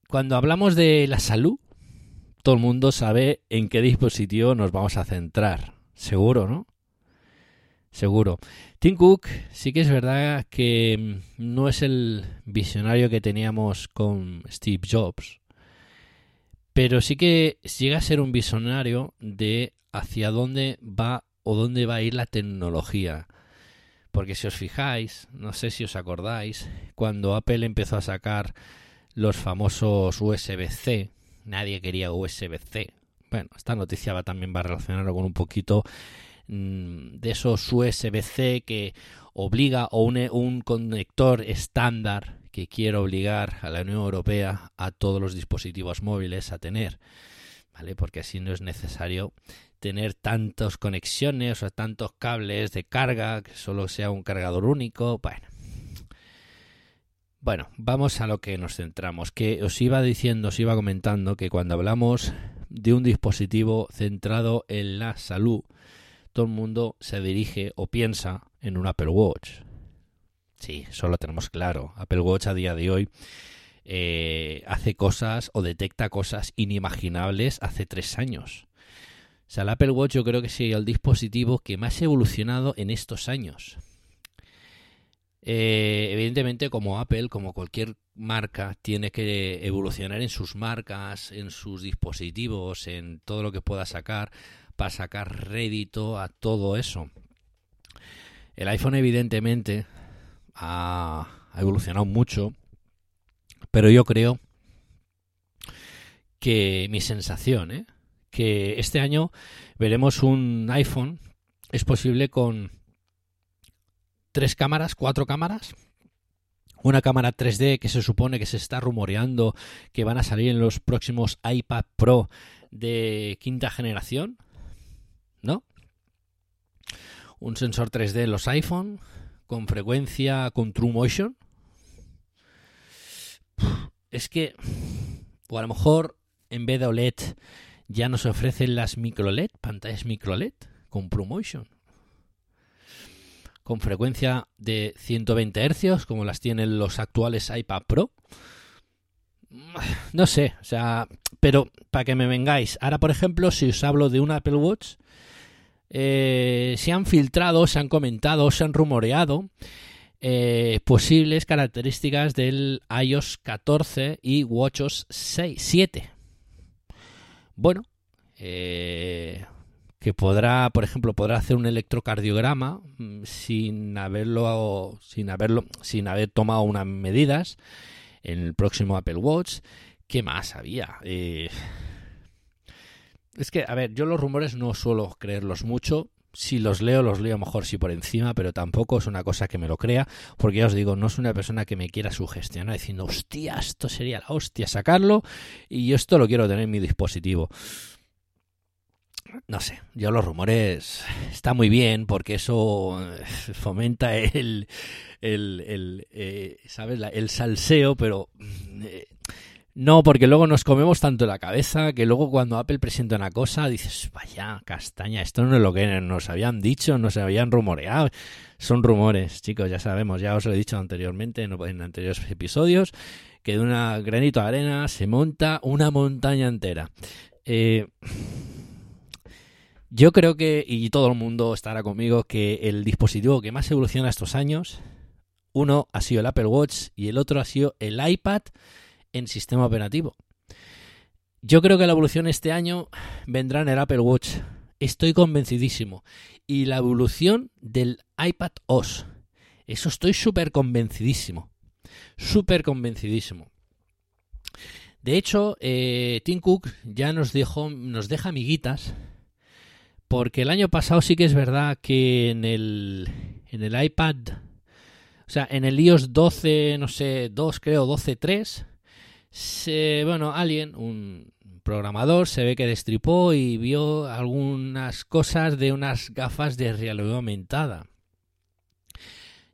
Cuando hablamos de la salud, todo el mundo sabe en qué dispositivo nos vamos a centrar. Seguro, ¿no? Seguro. Tim Cook sí que es verdad que no es el visionario que teníamos con Steve Jobs, pero sí que llega a ser un visionario de hacia dónde va o dónde va a ir la tecnología. Porque si os fijáis, no sé si os acordáis, cuando Apple empezó a sacar los famosos USB-C, nadie quería USB-C. Bueno, esta noticia va, también va a relacionarlo con un poquito mmm, de esos USB-C que obliga o un, un conector estándar que quiere obligar a la Unión Europea a todos los dispositivos móviles a tener, ¿vale? Porque así no es necesario tener tantas conexiones o tantos cables de carga, que solo sea un cargador único, bueno. Bueno, vamos a lo que nos centramos, que os iba diciendo, os iba comentando que cuando hablamos de un dispositivo centrado en la salud, todo el mundo se dirige o piensa en un Apple Watch. Sí, eso lo tenemos claro. Apple Watch a día de hoy eh, hace cosas o detecta cosas inimaginables hace tres años. O sea, el Apple Watch yo creo que es el dispositivo que más ha evolucionado en estos años. Eh, evidentemente, como Apple, como cualquier marca, tiene que evolucionar en sus marcas, en sus dispositivos, en todo lo que pueda sacar, para sacar rédito a todo eso. El iPhone, evidentemente, ha, evolucionado mucho, pero yo creo que mi sensación, ¿eh? que este año veremos un iPhone, es posible con tres cámaras, cuatro cámaras, una cámara 3D que se supone que se está rumoreando que van a salir en los próximos iPad Pro de quinta generación, ¿no? Un sensor 3D en los iPhone con frecuencia con True Motion. Es que, o a lo mejor en vez de OLED ya nos ofrecen las micro LED, pantallas micro LED con ProMotion. Con frecuencia de 120 Hz, como las tienen los actuales iPad Pro. No sé, o sea, pero para que me vengáis, ahora por ejemplo, si os hablo de un Apple Watch, eh, se han filtrado, se han comentado, se han rumoreado eh, posibles características del iOS 14 y WatchOS 6, 7. Bueno, eh, que podrá, por ejemplo, podrá hacer un electrocardiograma mm, sin haberlo, sin haberlo, sin haber tomado unas medidas en el próximo Apple Watch. ¿Qué más había? Eh, es que, a ver, yo los rumores no suelo creerlos mucho. Si los leo, los leo mejor si por encima, pero tampoco es una cosa que me lo crea, porque ya os digo, no es una persona que me quiera sugestionar diciendo, hostia, esto sería la hostia sacarlo y yo esto lo quiero tener en mi dispositivo. No sé, yo los rumores está muy bien porque eso eh, fomenta el, el, el eh, ¿sabes? El salseo, pero eh, no, porque luego nos comemos tanto la cabeza que luego cuando Apple presenta una cosa dices, vaya, castaña, esto no es lo que nos habían dicho, nos habían rumoreado. Son rumores, chicos, ya sabemos, ya os lo he dicho anteriormente en, en anteriores episodios, que de una granito de arena se monta una montaña entera. Eh, yo creo que, y todo el mundo estará conmigo, que el dispositivo que más evoluciona estos años, uno ha sido el Apple Watch y el otro ha sido el iPad en sistema operativo. Yo creo que la evolución este año vendrá en el Apple Watch. Estoy convencidísimo. Y la evolución del iPad OS. Eso estoy súper convencidísimo. Súper convencidísimo. De hecho, eh, Tim Cook ya nos, dejó, nos deja amiguitas. Porque el año pasado sí que es verdad que en el, en el iPad, o sea, en el iOS 12, no sé, 2 creo, 12.3, se, bueno, alguien, un programador, se ve que destripó y vio algunas cosas de unas gafas de realidad aumentada.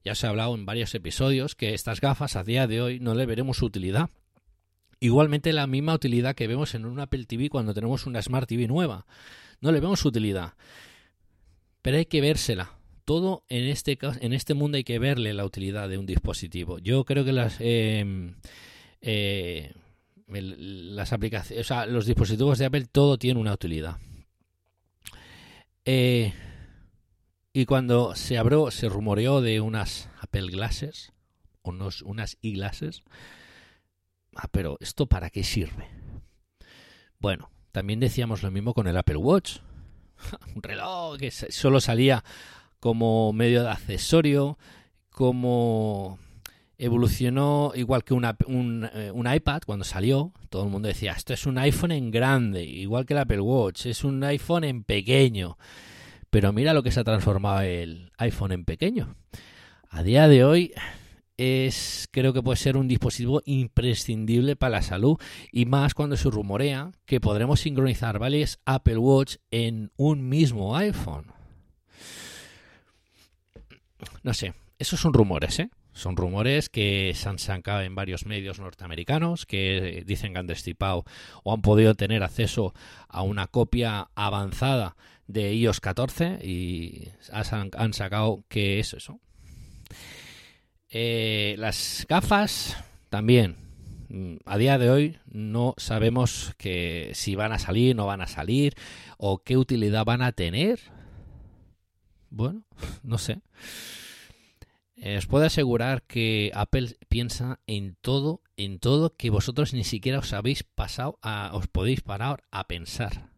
Ya os he hablado en varios episodios que estas gafas a día de hoy no le veremos utilidad. Igualmente la misma utilidad que vemos en un Apple TV cuando tenemos una Smart TV nueva. No le vemos utilidad. Pero hay que vérsela. Todo en este, en este mundo hay que verle la utilidad de un dispositivo. Yo creo que las... eh, eh, las aplicaciones, o sea, los dispositivos de Apple todo tiene una utilidad. Eh, y cuando se abrió, se rumoreó de unas Apple Glasses, unos, unas e-glasses. Ah, pero ¿esto para qué sirve? Bueno, también decíamos lo mismo con el Apple Watch. *laughs* Un reloj que solo salía como medio de accesorio, como evolucionó igual que una- un, eh, un iPad cuando salió. Todo el mundo decía, esto es un iPhone en grande, igual que el Apple Watch, es un iPhone en pequeño. Pero mira lo que se ha transformado el iPhone en pequeño. A día de hoy es creo que puede ser un dispositivo imprescindible para la salud y más cuando se rumorea que podremos sincronizar varios Apple Watch en un mismo iPhone. No sé, esos son rumores, ¿eh? Son rumores que se han sacado en varios medios norteamericanos que dicen que han destripado o han podido tener acceso a una copia avanzada de iOS 14 y han, han sacado que es eso. Eh, las gafas también. Mm, A día de hoy no sabemos que si van a salir, no van a salir o qué utilidad van a tener. Bueno, *laughs* no sé. Eh, Os puedo asegurar que Apple piensa en todo, en todo que vosotros ni siquiera os habéis pasado a, os podéis parar a pensar.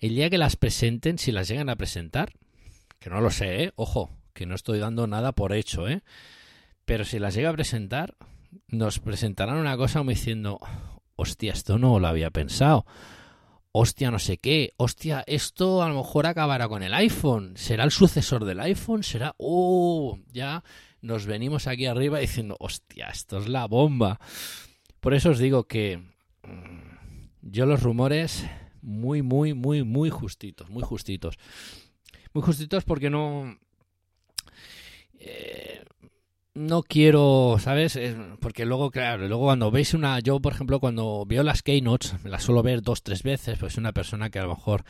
El día que las presenten, si las llegan a presentar, que no lo sé, ¿eh? ojo, que no estoy dando nada por hecho, ¿eh? pero si las llega a presentar, nos presentarán una cosa como diciendo, hostia, esto no lo había pensado. Hostia, no sé qué. Hostia, esto a lo mejor acabará con el iPhone. ¿Será el sucesor del iPhone? ¿Será...? ¡Oh! Ya nos venimos aquí arriba diciendo, hostia, esto es la bomba. Por eso os digo que mm, yo los rumores muy, muy, muy, muy justitos, muy justitos. Muy justitos porque no... eh, no quiero, ¿sabes? Porque luego, claro, luego cuando veis una, yo por ejemplo cuando veo las keynotes, las suelo ver dos, tres veces, pues una persona que a lo mejor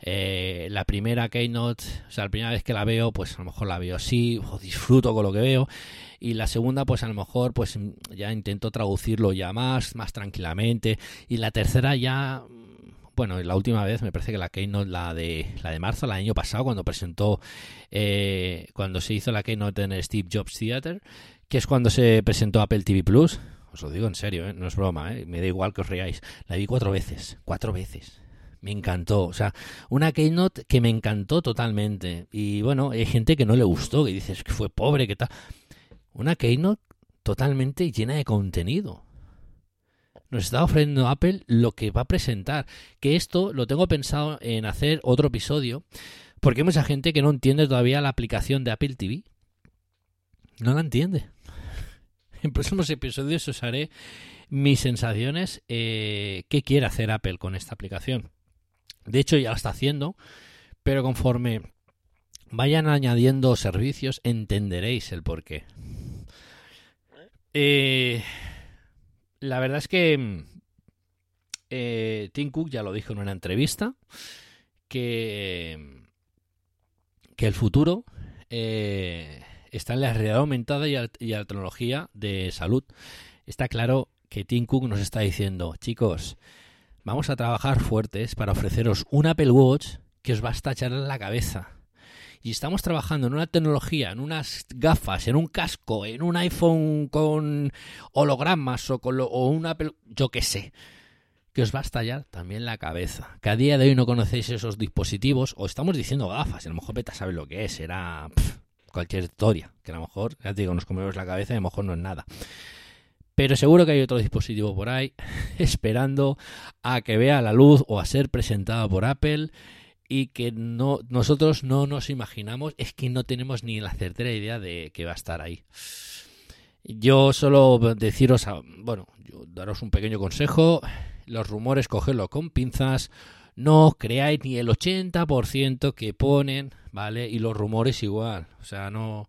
eh, la primera keynote, o sea, la primera vez que la veo, pues a lo mejor la veo así, o disfruto con lo que veo, y la segunda, pues a lo mejor, pues ya intento traducirlo ya más, más tranquilamente, y la tercera ya bueno, la última vez me parece que la Keynote, la de la de marzo, el año pasado, cuando presentó, eh, cuando se hizo la Keynote en el Steve Jobs Theater, que es cuando se presentó Apple TV Plus. Os lo digo en serio, ¿eh? no es broma, ¿eh? me da igual que os riáis. La vi cuatro veces, cuatro veces. Me encantó, o sea, una Keynote que me encantó totalmente. Y bueno, hay gente que no le gustó, que dices que fue pobre, que tal. Una Keynote totalmente llena de contenido nos está ofreciendo Apple lo que va a presentar. Que esto lo tengo pensado en hacer otro episodio, porque hay mucha gente que no entiende todavía la aplicación de Apple TV. No la entiende. *laughs* En próximos episodios os haré mis sensaciones, eh, qué quiere hacer Apple con esta aplicación. De hecho, ya lo está haciendo, pero conforme vayan añadiendo servicios, entenderéis el porqué. Eh, la verdad es que eh, Tim Cook ya lo dijo en una entrevista que, que el futuro eh, está en la realidad aumentada y, la tecnología de salud. Está claro que Tim Cook nos está diciendo, chicos, vamos a trabajar fuertes para ofreceros un Apple Watch que os va a estachar en la cabeza. Y estamos trabajando en una tecnología, en unas gafas, en un casco, en un iPhone con hologramas o con lo- o un Apple, yo qué sé, que os va a estallar también la cabeza. Que a día de hoy no conocéis esos dispositivos, o estamos diciendo gafas, a lo mejor Beta sabe lo que es, pf, cualquier historia, que a lo mejor, ya te digo, nos comemos la cabeza y a lo mejor no es nada. Pero seguro que hay otro dispositivo por ahí *laughs* esperando a que vea la luz o a ser presentado por Apple y que no nosotros no nos imaginamos, es que no tenemos ni la certera idea de que va a estar ahí. Yo solo deciros, a- bueno, yo daros un pequeño consejo, los rumores cogedlo con pinzas, no creáis ni el 80% que ponen, ¿vale? Y los rumores igual, o sea, no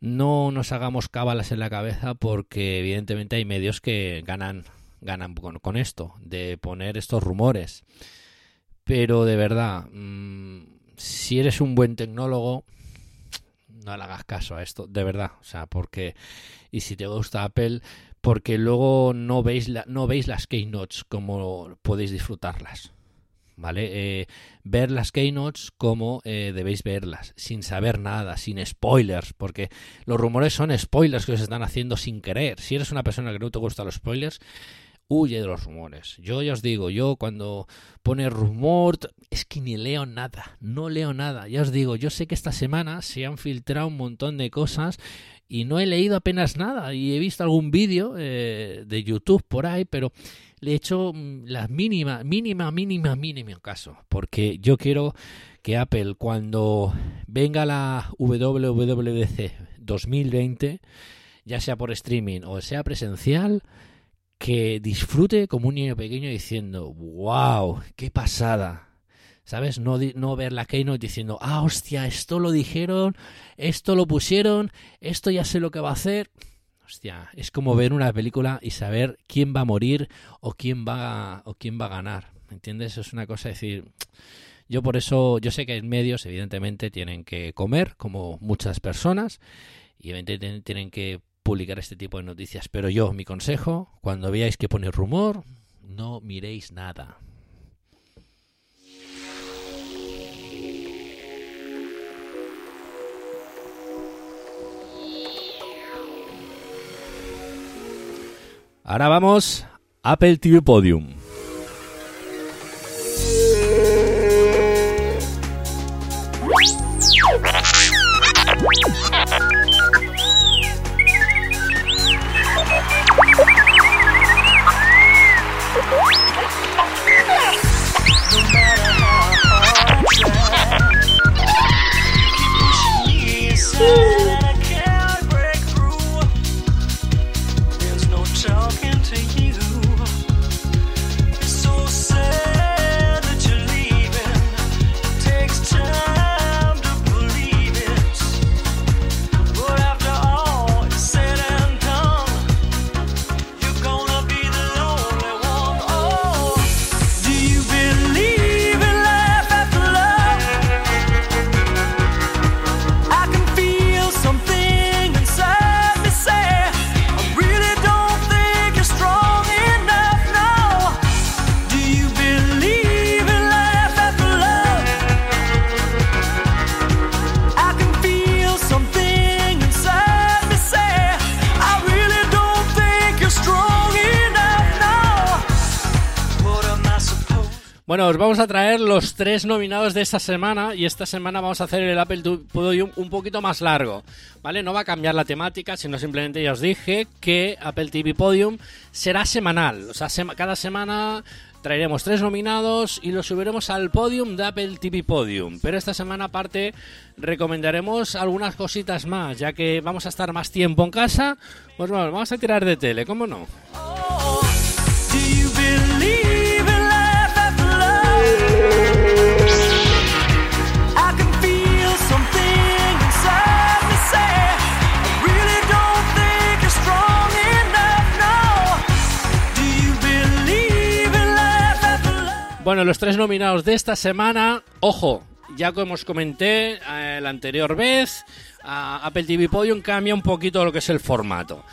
no nos hagamos cábalas en la cabeza porque evidentemente hay medios que ganan ganan con, con esto de poner estos rumores. Pero de verdad, mm, si eres un buen tecnólogo, no le hagas caso a esto, de verdad, o sea, porque y si te gusta Apple, porque luego no veis la, no veis las keynotes como podéis disfrutarlas. ¿Vale? Eh, ver las keynotes como eh, debéis verlas, sin saber nada, sin spoilers, porque los rumores son spoilers que os están haciendo sin querer. Si eres una persona que no te gustan los spoilers, huye de los rumores. Yo ya os digo, yo cuando pone rumor, es que ni leo nada, no leo nada. Ya os digo, yo sé que esta semana se han filtrado un montón de cosas y no he leído apenas nada y he visto algún vídeo eh, de YouTube por ahí, pero le he hecho mm, la mínima, mínima, mínima, mínima caso, porque yo quiero que Apple cuando venga la WWDC 2020, ya sea por streaming o sea presencial, que disfrute como un niño pequeño diciendo, wow, qué pasada. ¿Sabes? No, no ver la Keynote diciendo, ah, hostia, esto lo dijeron, esto lo pusieron, esto ya sé lo que va a hacer. Hostia, es como ver una película y saber quién va a morir o quién va a, o quién va a ganar. ¿Me entiendes? Es una cosa decir, Yo por eso, yo sé que en medios evidentemente tienen que comer, como muchas personas, y evidentemente tienen que publicar este tipo de noticias. Pero yo, mi consejo, cuando veáis que pone rumor, no miréis nada. Ahora vamos Apple TV Podium. Vamos a traer los tres nominados de esta semana y esta semana vamos a hacer el Apple Podium un poquito más largo, ¿vale? No va a cambiar la temática, sino simplemente ya os dije que Apple TV Podium será semanal, o sea, cada semana traeremos tres nominados y los subiremos al podium de Apple TV Podium. Pero esta semana aparte recomendaremos algunas cositas más, ya que vamos a estar más tiempo en casa, pues bueno, vamos a tirar de tele, ¿cómo no? Bueno, los tres nominados de esta semana, ojo, ya como os comenté eh, la anterior vez, Apple TV Podium cambia un poquito lo que es el formato.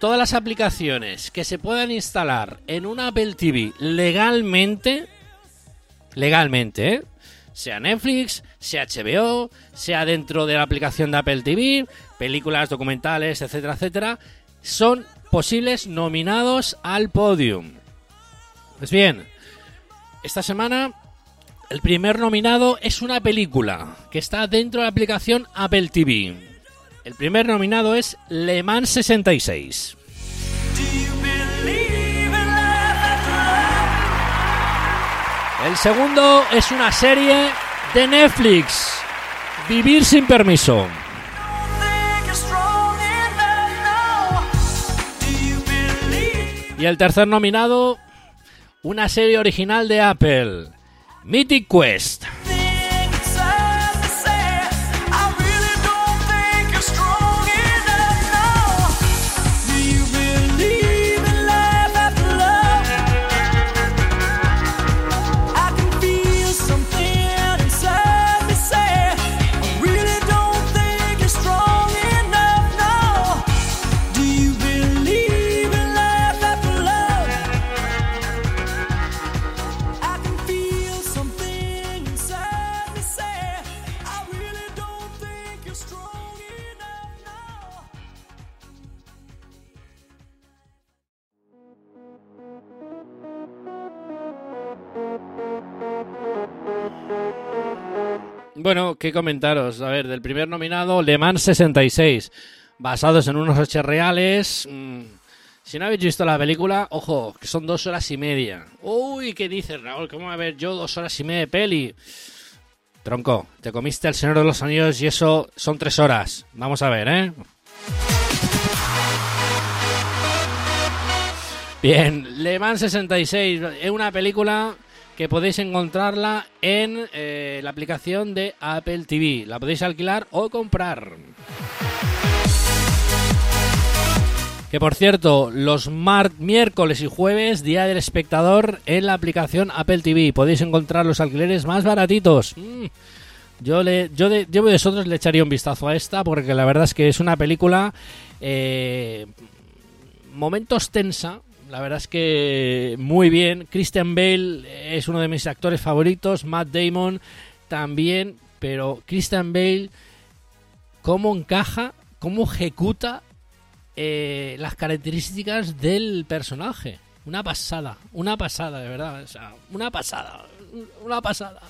Todas las aplicaciones que se puedan instalar en una Apple TV legalmente, legalmente, ¿eh? sea Netflix, sea HBO, sea dentro de la aplicación de Apple TV, películas, documentales, etcétera, etcétera, son posibles nominados al podium. Pues bien, esta semana el primer nominado es una película que está dentro de la aplicación Apple TV. El primer nominado es Le Mans 66. Do you believe in life after love? El segundo es una serie de Netflix. Vivir sin permiso. Y el tercer nominado, una serie original de Apple. Mythic Quest. Bueno, ¿qué comentaros? A ver, del primer nominado, Le Mans 66, basados en unos hechos reales. Mm, si no habéis visto la película, ojo, que son dos horas y media. Uy, ¿qué dices, Raúl? ¿Cómo va a ver yo dos horas y media de peli? Tronco, te comiste El Señor de los Anillos y eso son tres horas. Vamos a ver, ¿eh? Bien, Le Mans 66 es una película podéis encontrarla en eh, la aplicación de Apple TV. La podéis alquilar o comprar. Que por cierto, los miércoles y jueves, Día del Espectador, en la aplicación Apple TV. Podéis encontrar los alquileres más baratitos. Mm. Yo, le, yo, de, yo vosotros le echaría un vistazo a esta porque la verdad es que es una película eh, momentos tensa. La verdad es que muy bien. Christian Bale es uno de mis actores favoritos. Matt Damon también. Pero Christian Bale, cómo encaja, cómo ejecuta eh, las características del personaje. Una pasada, una pasada, de verdad. O sea, una pasada, una pasada.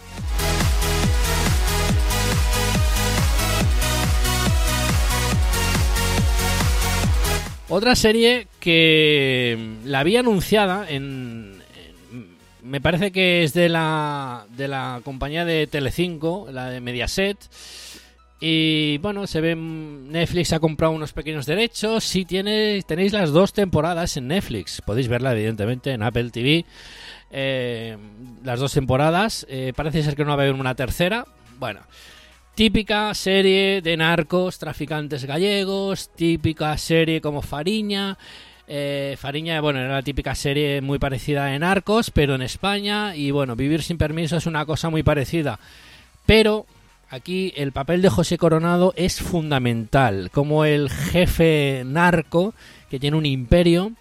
Otra serie que la había anunciada en, me parece que es de la de la compañía de Telecinco, la de Mediaset. Y bueno, se ve Netflix ha comprado unos pequeños derechos. Sí tiene tenéis las dos temporadas en Netflix. Podéis verla evidentemente en Apple TV. Eh, las dos temporadas. Eh, parece ser que no va a haber una tercera. Bueno, Típica serie de narcos, traficantes gallegos, típica serie como Fariña. Eh, Fariña, bueno, era la típica serie muy parecida de narcos, pero en España. Y bueno, Vivir sin permiso es una cosa muy parecida. Pero aquí el papel de José Coronado es fundamental. Como el jefe narco, que tiene un imperio,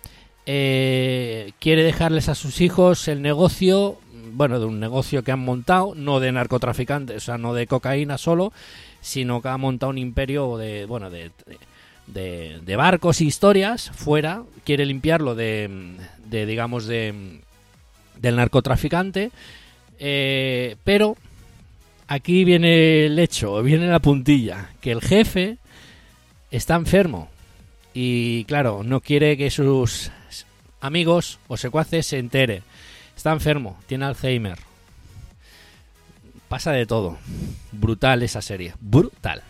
eh, quiere dejarles a sus hijos el negocio bueno, de un negocio que han montado, no de narcotraficantes, o sea, no de cocaína solo, sino que ha montado un imperio de, bueno, de, de, barcos y historias fuera, quiere limpiarlo de, de digamos, de del narcotraficante, eh, pero aquí viene el hecho, viene la puntilla, que el jefe está enfermo y, claro, no quiere que sus amigos o secuaces se enteren. Está enfermo, tiene Alzheimer. Pasa de todo. Brutal esa serie. Brutal.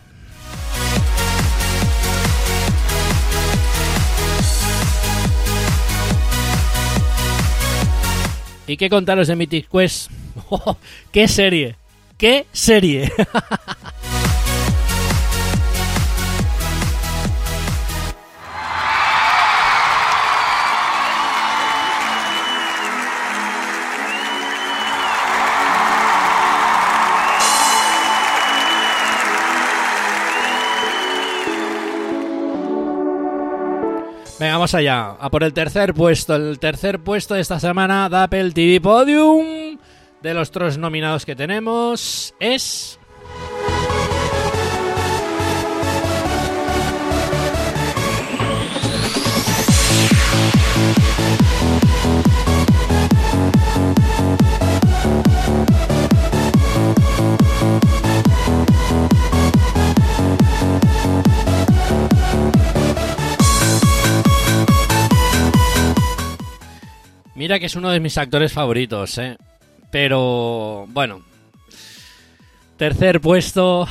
¿Y qué contaros de Mythic Quest? *laughs* ¡Oh, ¡Qué serie! ¡Qué serie! *laughs* Venga, vamos allá. A por el tercer puesto. El tercer puesto de esta semana de Apple TV Podium. De los tres nominados que tenemos es... Mira que es uno de mis actores favoritos, ¿eh? Pero, bueno. Tercer puesto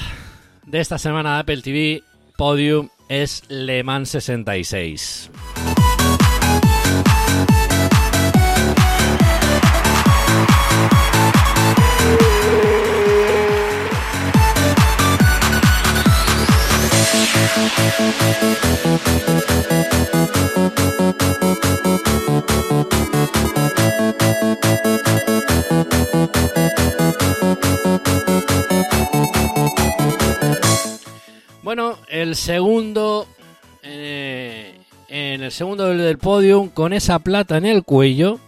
de esta semana de Apple TV Podium es Le Mans 66. Bueno, el segundo. eh, en el segundo del, podium, con esa plata en el cuello.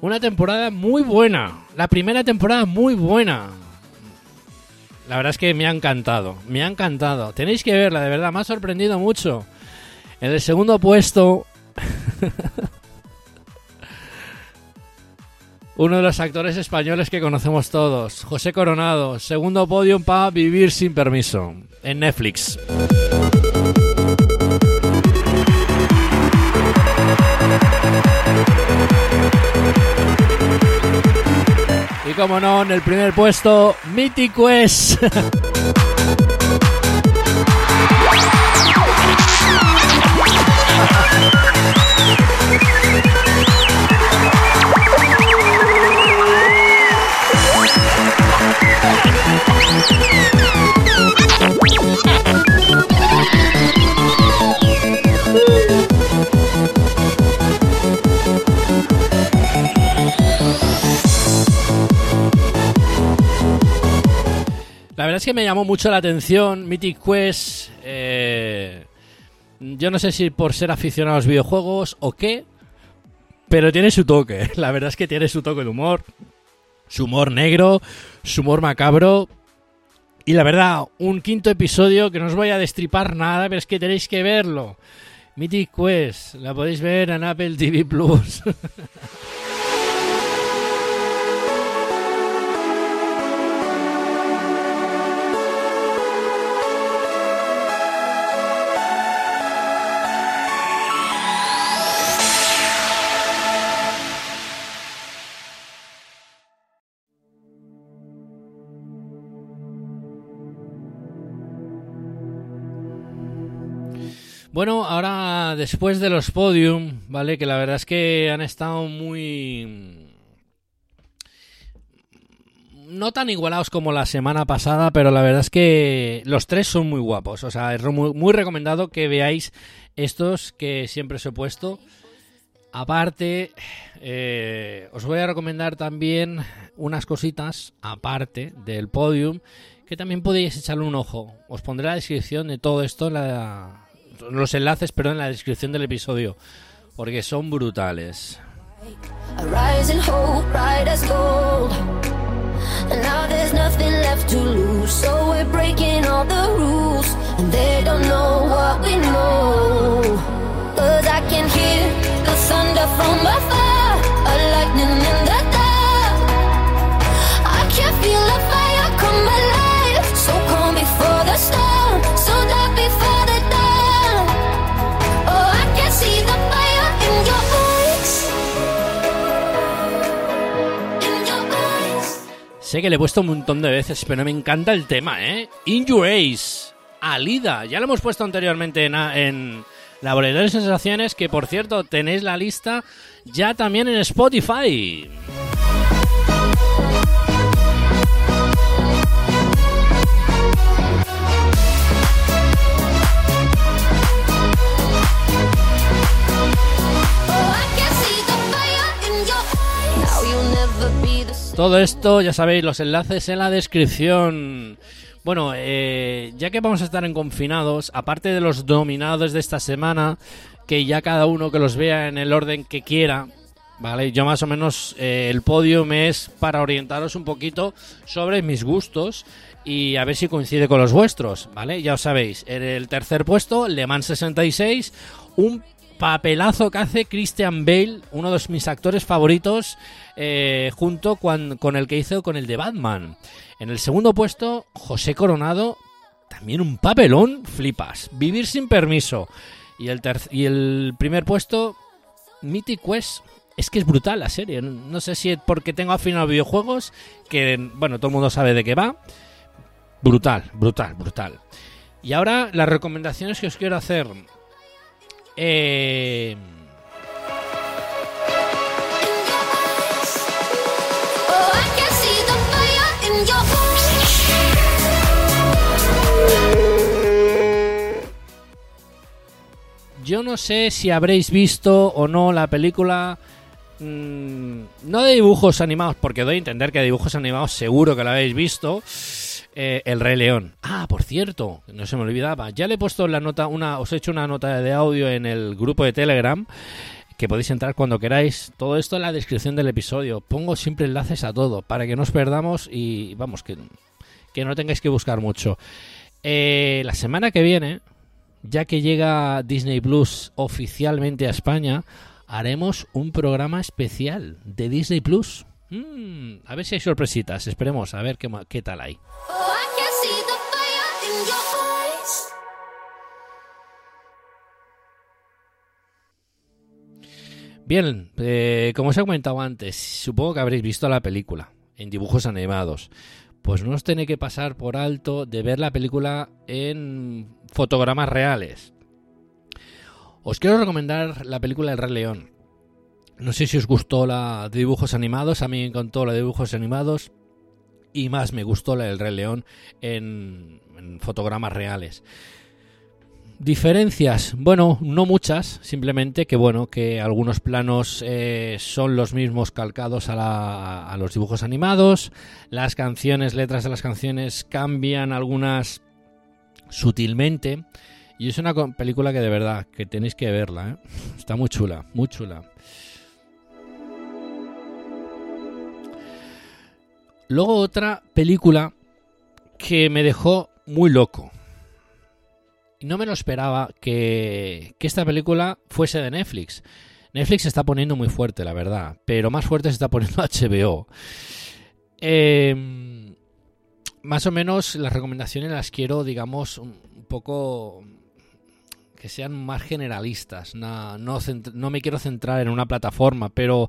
Una temporada muy buena. La primera temporada muy buena. La verdad es que me ha encantado. Me ha encantado. Tenéis que verla, de verdad. Me ha sorprendido mucho. En el segundo puesto. *laughs* Uno de los actores españoles que conocemos todos, José Coronado, segundo podium para Vivir sin permiso, en Netflix. Como no, en el primer puesto, Mythic Quest. *laughs* que me llamó mucho la atención Mythic Quest. eh, yo no sé si por ser aficionado a los videojuegos o qué, pero tiene su toque. *laughs* La verdad es que tiene su toque de humor, su humor negro, su humor macabro. Y la verdad, un quinto episodio que no os voy a destripar nada, pero es que tenéis que verlo. Mythic Quest, la podéis ver en Apple TV Plus. *laughs* Bueno, ahora después de los podium, ¿vale? Que la verdad es que han estado muy... No tan igualados como la semana pasada, pero la verdad es que los tres son muy guapos. O sea, es muy, recomendado que veáis estos que siempre os he puesto. Aparte, eh, os voy a recomendar también unas cositas, aparte del podium, que también podéis echarle un ojo. Os pondré la descripción de todo esto, en la, los enlaces, pero en la descripción del episodio, porque son brutales. Sé que le he puesto un montón de veces, pero me encanta el tema, ¿eh? In Your Ace, Alida. Ya lo hemos puesto anteriormente en, en Laboratorio de Sensaciones, que por cierto tenéis la lista ya también en Spotify. Todo esto, ya sabéis, los enlaces en la descripción. Bueno, eh, ya que vamos a estar en confinados, aparte de los dominados de esta semana, que ya cada uno que los vea en el orden que quiera, ¿vale? Yo más o menos eh, el podio me es para orientaros un poquito sobre mis gustos y a ver si coincide con los vuestros, ¿vale? Ya os sabéis, en el tercer puesto, Le Mans 66, un papelazo que hace Christian Bale, uno de mis actores favoritos, eh, junto con, con el que hizo con el de Batman. En el segundo puesto, José Coronado, también un papelón, flipas. Vivir sin permiso. Y el, y el primer puesto, Mythic Quest. Es que es brutal la serie. No sé si es porque tengo afín a videojuegos, que, bueno, todo el mundo sabe de qué va. Brutal, brutal, brutal. Y ahora las recomendaciones que os quiero hacer. Eh, yo no sé si habréis visto o no la película. mm, no de dibujos animados, porque doy a entender que de dibujos animados seguro que la habéis visto. Eh, El Rey León. Ah, por cierto, no se me olvidaba. Ya le he puesto la nota, una, os he hecho una nota de audio en el grupo de Telegram. Que podéis entrar cuando queráis. Todo esto en la descripción del episodio. Pongo siempre enlaces a todo para que no os perdamos y vamos, que, que no tengáis que buscar mucho. Eh, la semana que viene, ya que llega Disney Plus oficialmente a España, haremos un programa especial de Disney Plus. Mm, a ver si hay sorpresitas. Esperemos a ver qué, tal hay. Bien, eh, como os he comentado antes, supongo que habréis visto la película en dibujos animados. Pues no os tiene que pasar por alto de ver la película en fotogramas reales. Os quiero recomendar la película El Rey León. No sé si os gustó la de dibujos animados, a mí me encantó la de dibujos animados y más me gustó la del Rey León en, fotogramas reales. Diferencias, bueno, no muchas, simplemente que bueno, que algunos planos eh, son los mismos calcados a, la- a los dibujos animados, las canciones, letras de las canciones cambian algunas sutilmente y es una película que de verdad que tenéis que verla, ¿eh? está muy chula, muy chula. Luego otra película que me dejó muy loco. No me lo esperaba que, que esta película fuese de Netflix. Netflix se está poniendo muy fuerte, la verdad. Pero más fuerte se está poniendo *laughs* HBO. Eh, más o menos las recomendaciones las quiero, digamos, un poco que sean más generalistas. No me quiero centrar en una plataforma, pero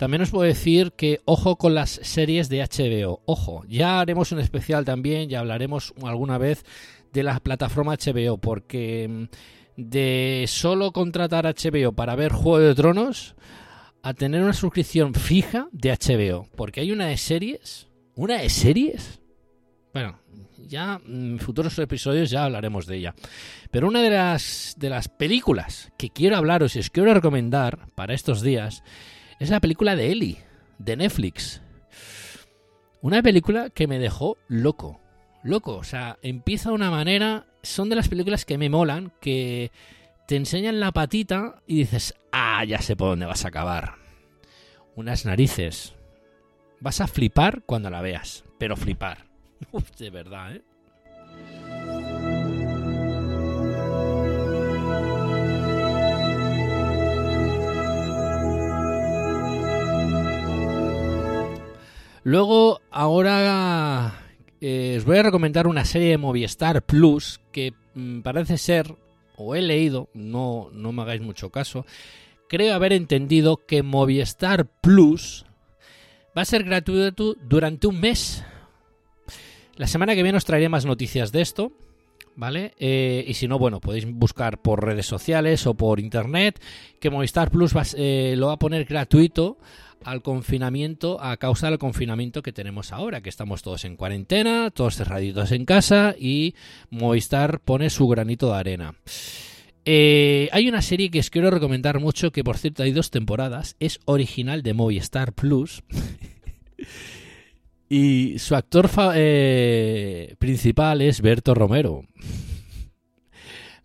también os puedo decir que ojo con las series de HBO. Ojo, ya haremos un especial también, ya hablaremos alguna vez de la plataforma HBO, porque mm, de solo contratar HBO para ver Juego de Tronos a tener una suscripción fija de HBO, porque hay una de series, una de series. Bueno, ya en futuros episodios ya hablaremos de ella. Pero una de las de las películas que quiero hablaros y os quiero recomendar para estos días es la película de Ellie, de Netflix. Una película que me dejó loco. Loco, o sea, empieza de una manera. Son de las películas que me molan, que te enseñan la patita y dices, ah, ya sé por dónde vas a acabar. Unas narices. Vas a flipar cuando la veas, pero flipar. *laughs* Uf, de verdad, ¿eh? Luego, ahora eh, os voy a recomendar una serie de Movistar Plus que mm, parece ser, o he leído, no, no me hagáis mucho caso, creo haber entendido que Movistar Plus va a ser gratuito durante un mes. La semana que viene os traeré más noticias de esto. ¿Vale? Eh, y si no, bueno, podéis buscar por redes sociales o por internet que Movistar Plus eh, lo va a poner gratuito al confinamiento a causa del confinamiento que tenemos ahora, que estamos todos en cuarentena, todos cerraditos en casa y Movistar pone su granito de arena. Eh, hay una serie que os quiero recomendar mucho, que por cierto hay dos temporadas, es original de Movistar Plus. *laughs* y su actor eh, principal es Berto Romero.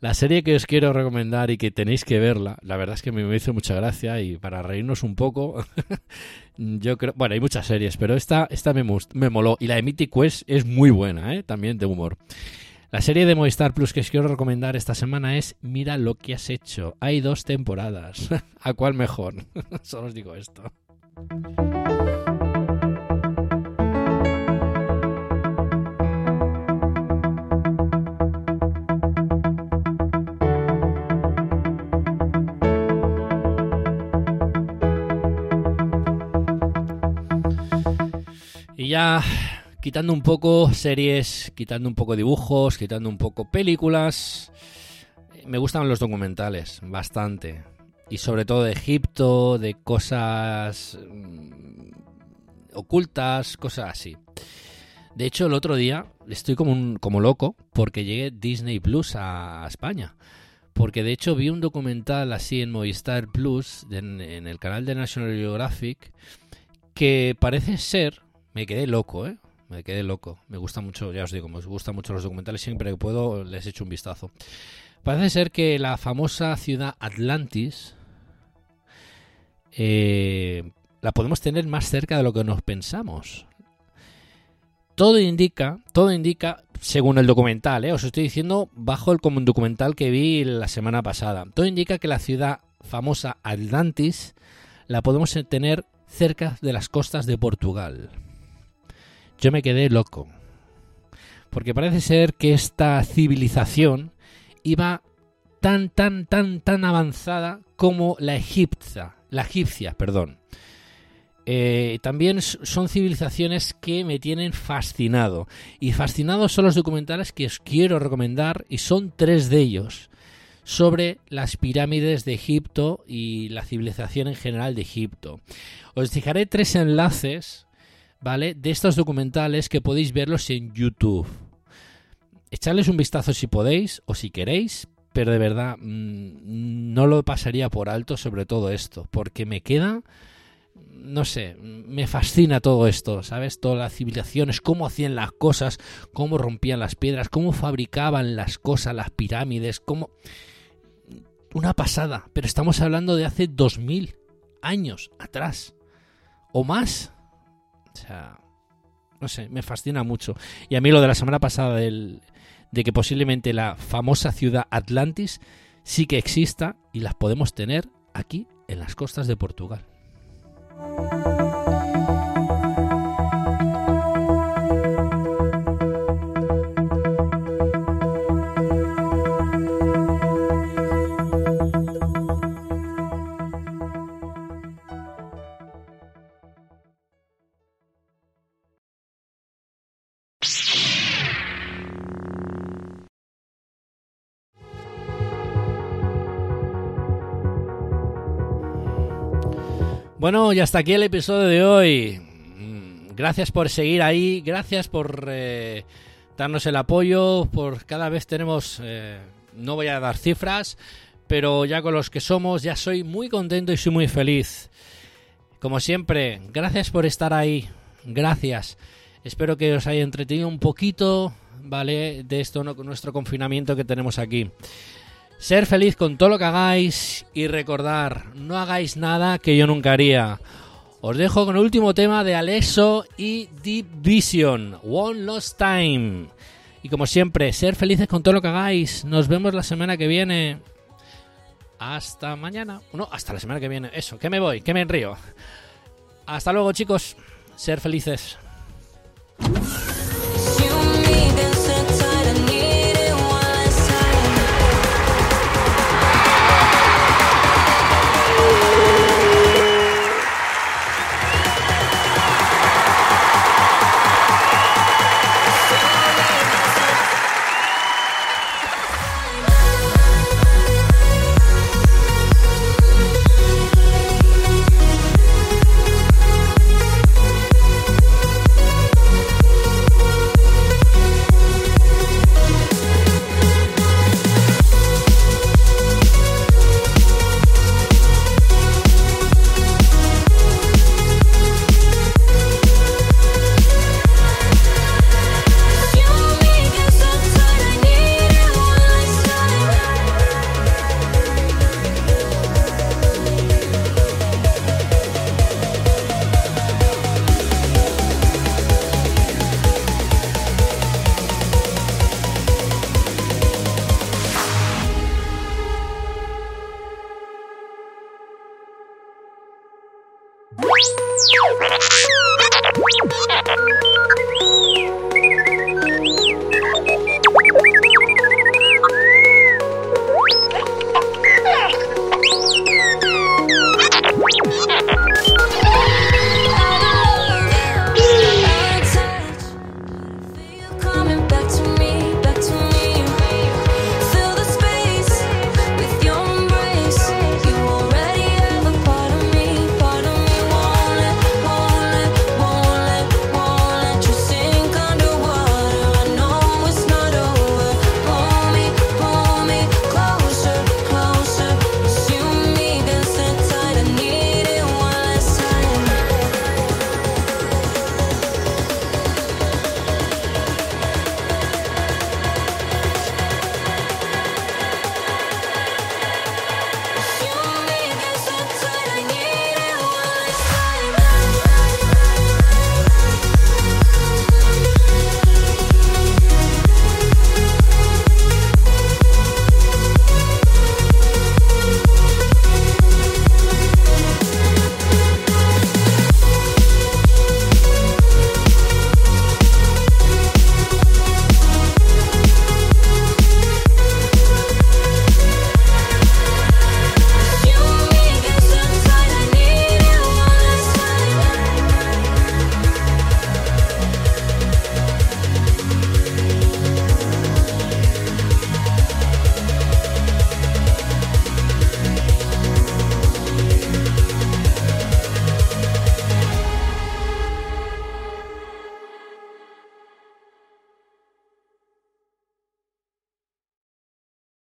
La serie que os quiero recomendar y que tenéis que verla, la verdad es que me hizo mucha gracia y para reírnos un poco, *laughs* yo creo, bueno, hay muchas series, pero esta, esta me, me moló y la de Mythic Quest es muy buena, ¿eh? también de humor. La serie de Movistar Plus que os quiero recomendar esta semana es Mira lo que has hecho. Hay dos temporadas. *laughs* ¿A cuál mejor? *laughs* Solo os digo esto. Y ya quitando un poco series, quitando un poco dibujos, quitando un poco películas, me gustan los documentales bastante. Y sobre todo de Egipto, de cosas mm, ocultas, cosas así. De hecho, el otro día estoy como, un, como loco porque llegué Disney Plus a, España. Porque de hecho vi un documental así en Movistar Plus, en el canal de National Geographic, que parece ser, me quedé loco, ¿eh? Me quedé loco. Me gusta mucho, ya os digo, me gustan mucho los documentales, siempre que puedo les echo un vistazo. Parece ser que la famosa ciudad Atlantis eh, la podemos tener más cerca de lo que nos pensamos. Todo indica, todo indica, según el documental, ¿eh? os estoy diciendo bajo el como documental que vi la semana pasada. Todo indica que la ciudad famosa Atlantis la podemos tener cerca de las costas de Portugal. Yo me quedé loco. Porque parece ser que esta civilización iba tan, tan, tan, tan avanzada como la egipcia. La egipcia, perdón. Eh, también son civilizaciones que me tienen fascinado. Y fascinados son los documentales que os quiero recomendar, y son tres de ellos, sobre las pirámides de Egipto y la civilización en general de Egipto. Os dejaré tres enlaces, ¿vale? De estos documentales que podéis verlos en YouTube. Echadles un vistazo si podéis o si queréis, pero de verdad mm, no lo pasaría por alto sobre todo esto, porque me queda, no sé, me fascina todo esto, ¿sabes? Todas las civilizaciones, cómo hacían las cosas, cómo rompían las piedras, cómo fabricaban las cosas, las pirámides, cómo... Una pasada, pero estamos hablando de hace 2000 años atrás, o más. O sea, no sé, me fascina mucho. Y a mí lo de la semana pasada del, de que posiblemente la famosa ciudad Atlantis sí que exista y las podemos tener aquí en las costas de Portugal. Bueno, y hasta aquí el episodio de hoy. Mm, Gracias por seguir ahí, gracias por eh, darnos el apoyo, por cada vez tenemos, eh, no voy a dar cifras, pero ya con los que somos ya soy muy contento y soy muy feliz. Como siempre, gracias por estar ahí, gracias. Espero que os haya entretenido un poquito, ¿vale? De esto, nuestro confinamiento que tenemos aquí. Ser feliz con todo lo que hagáis y recordar, no hagáis nada que yo nunca haría. Os dejo con el último tema de Alexo y Deep Vision, One Lost Time. Y como siempre, ser felices con todo lo que hagáis. Nos vemos la semana que viene. Hasta mañana. No, hasta la semana que viene. Eso, que me voy, que me enrío. Hasta luego, chicos. Ser felices.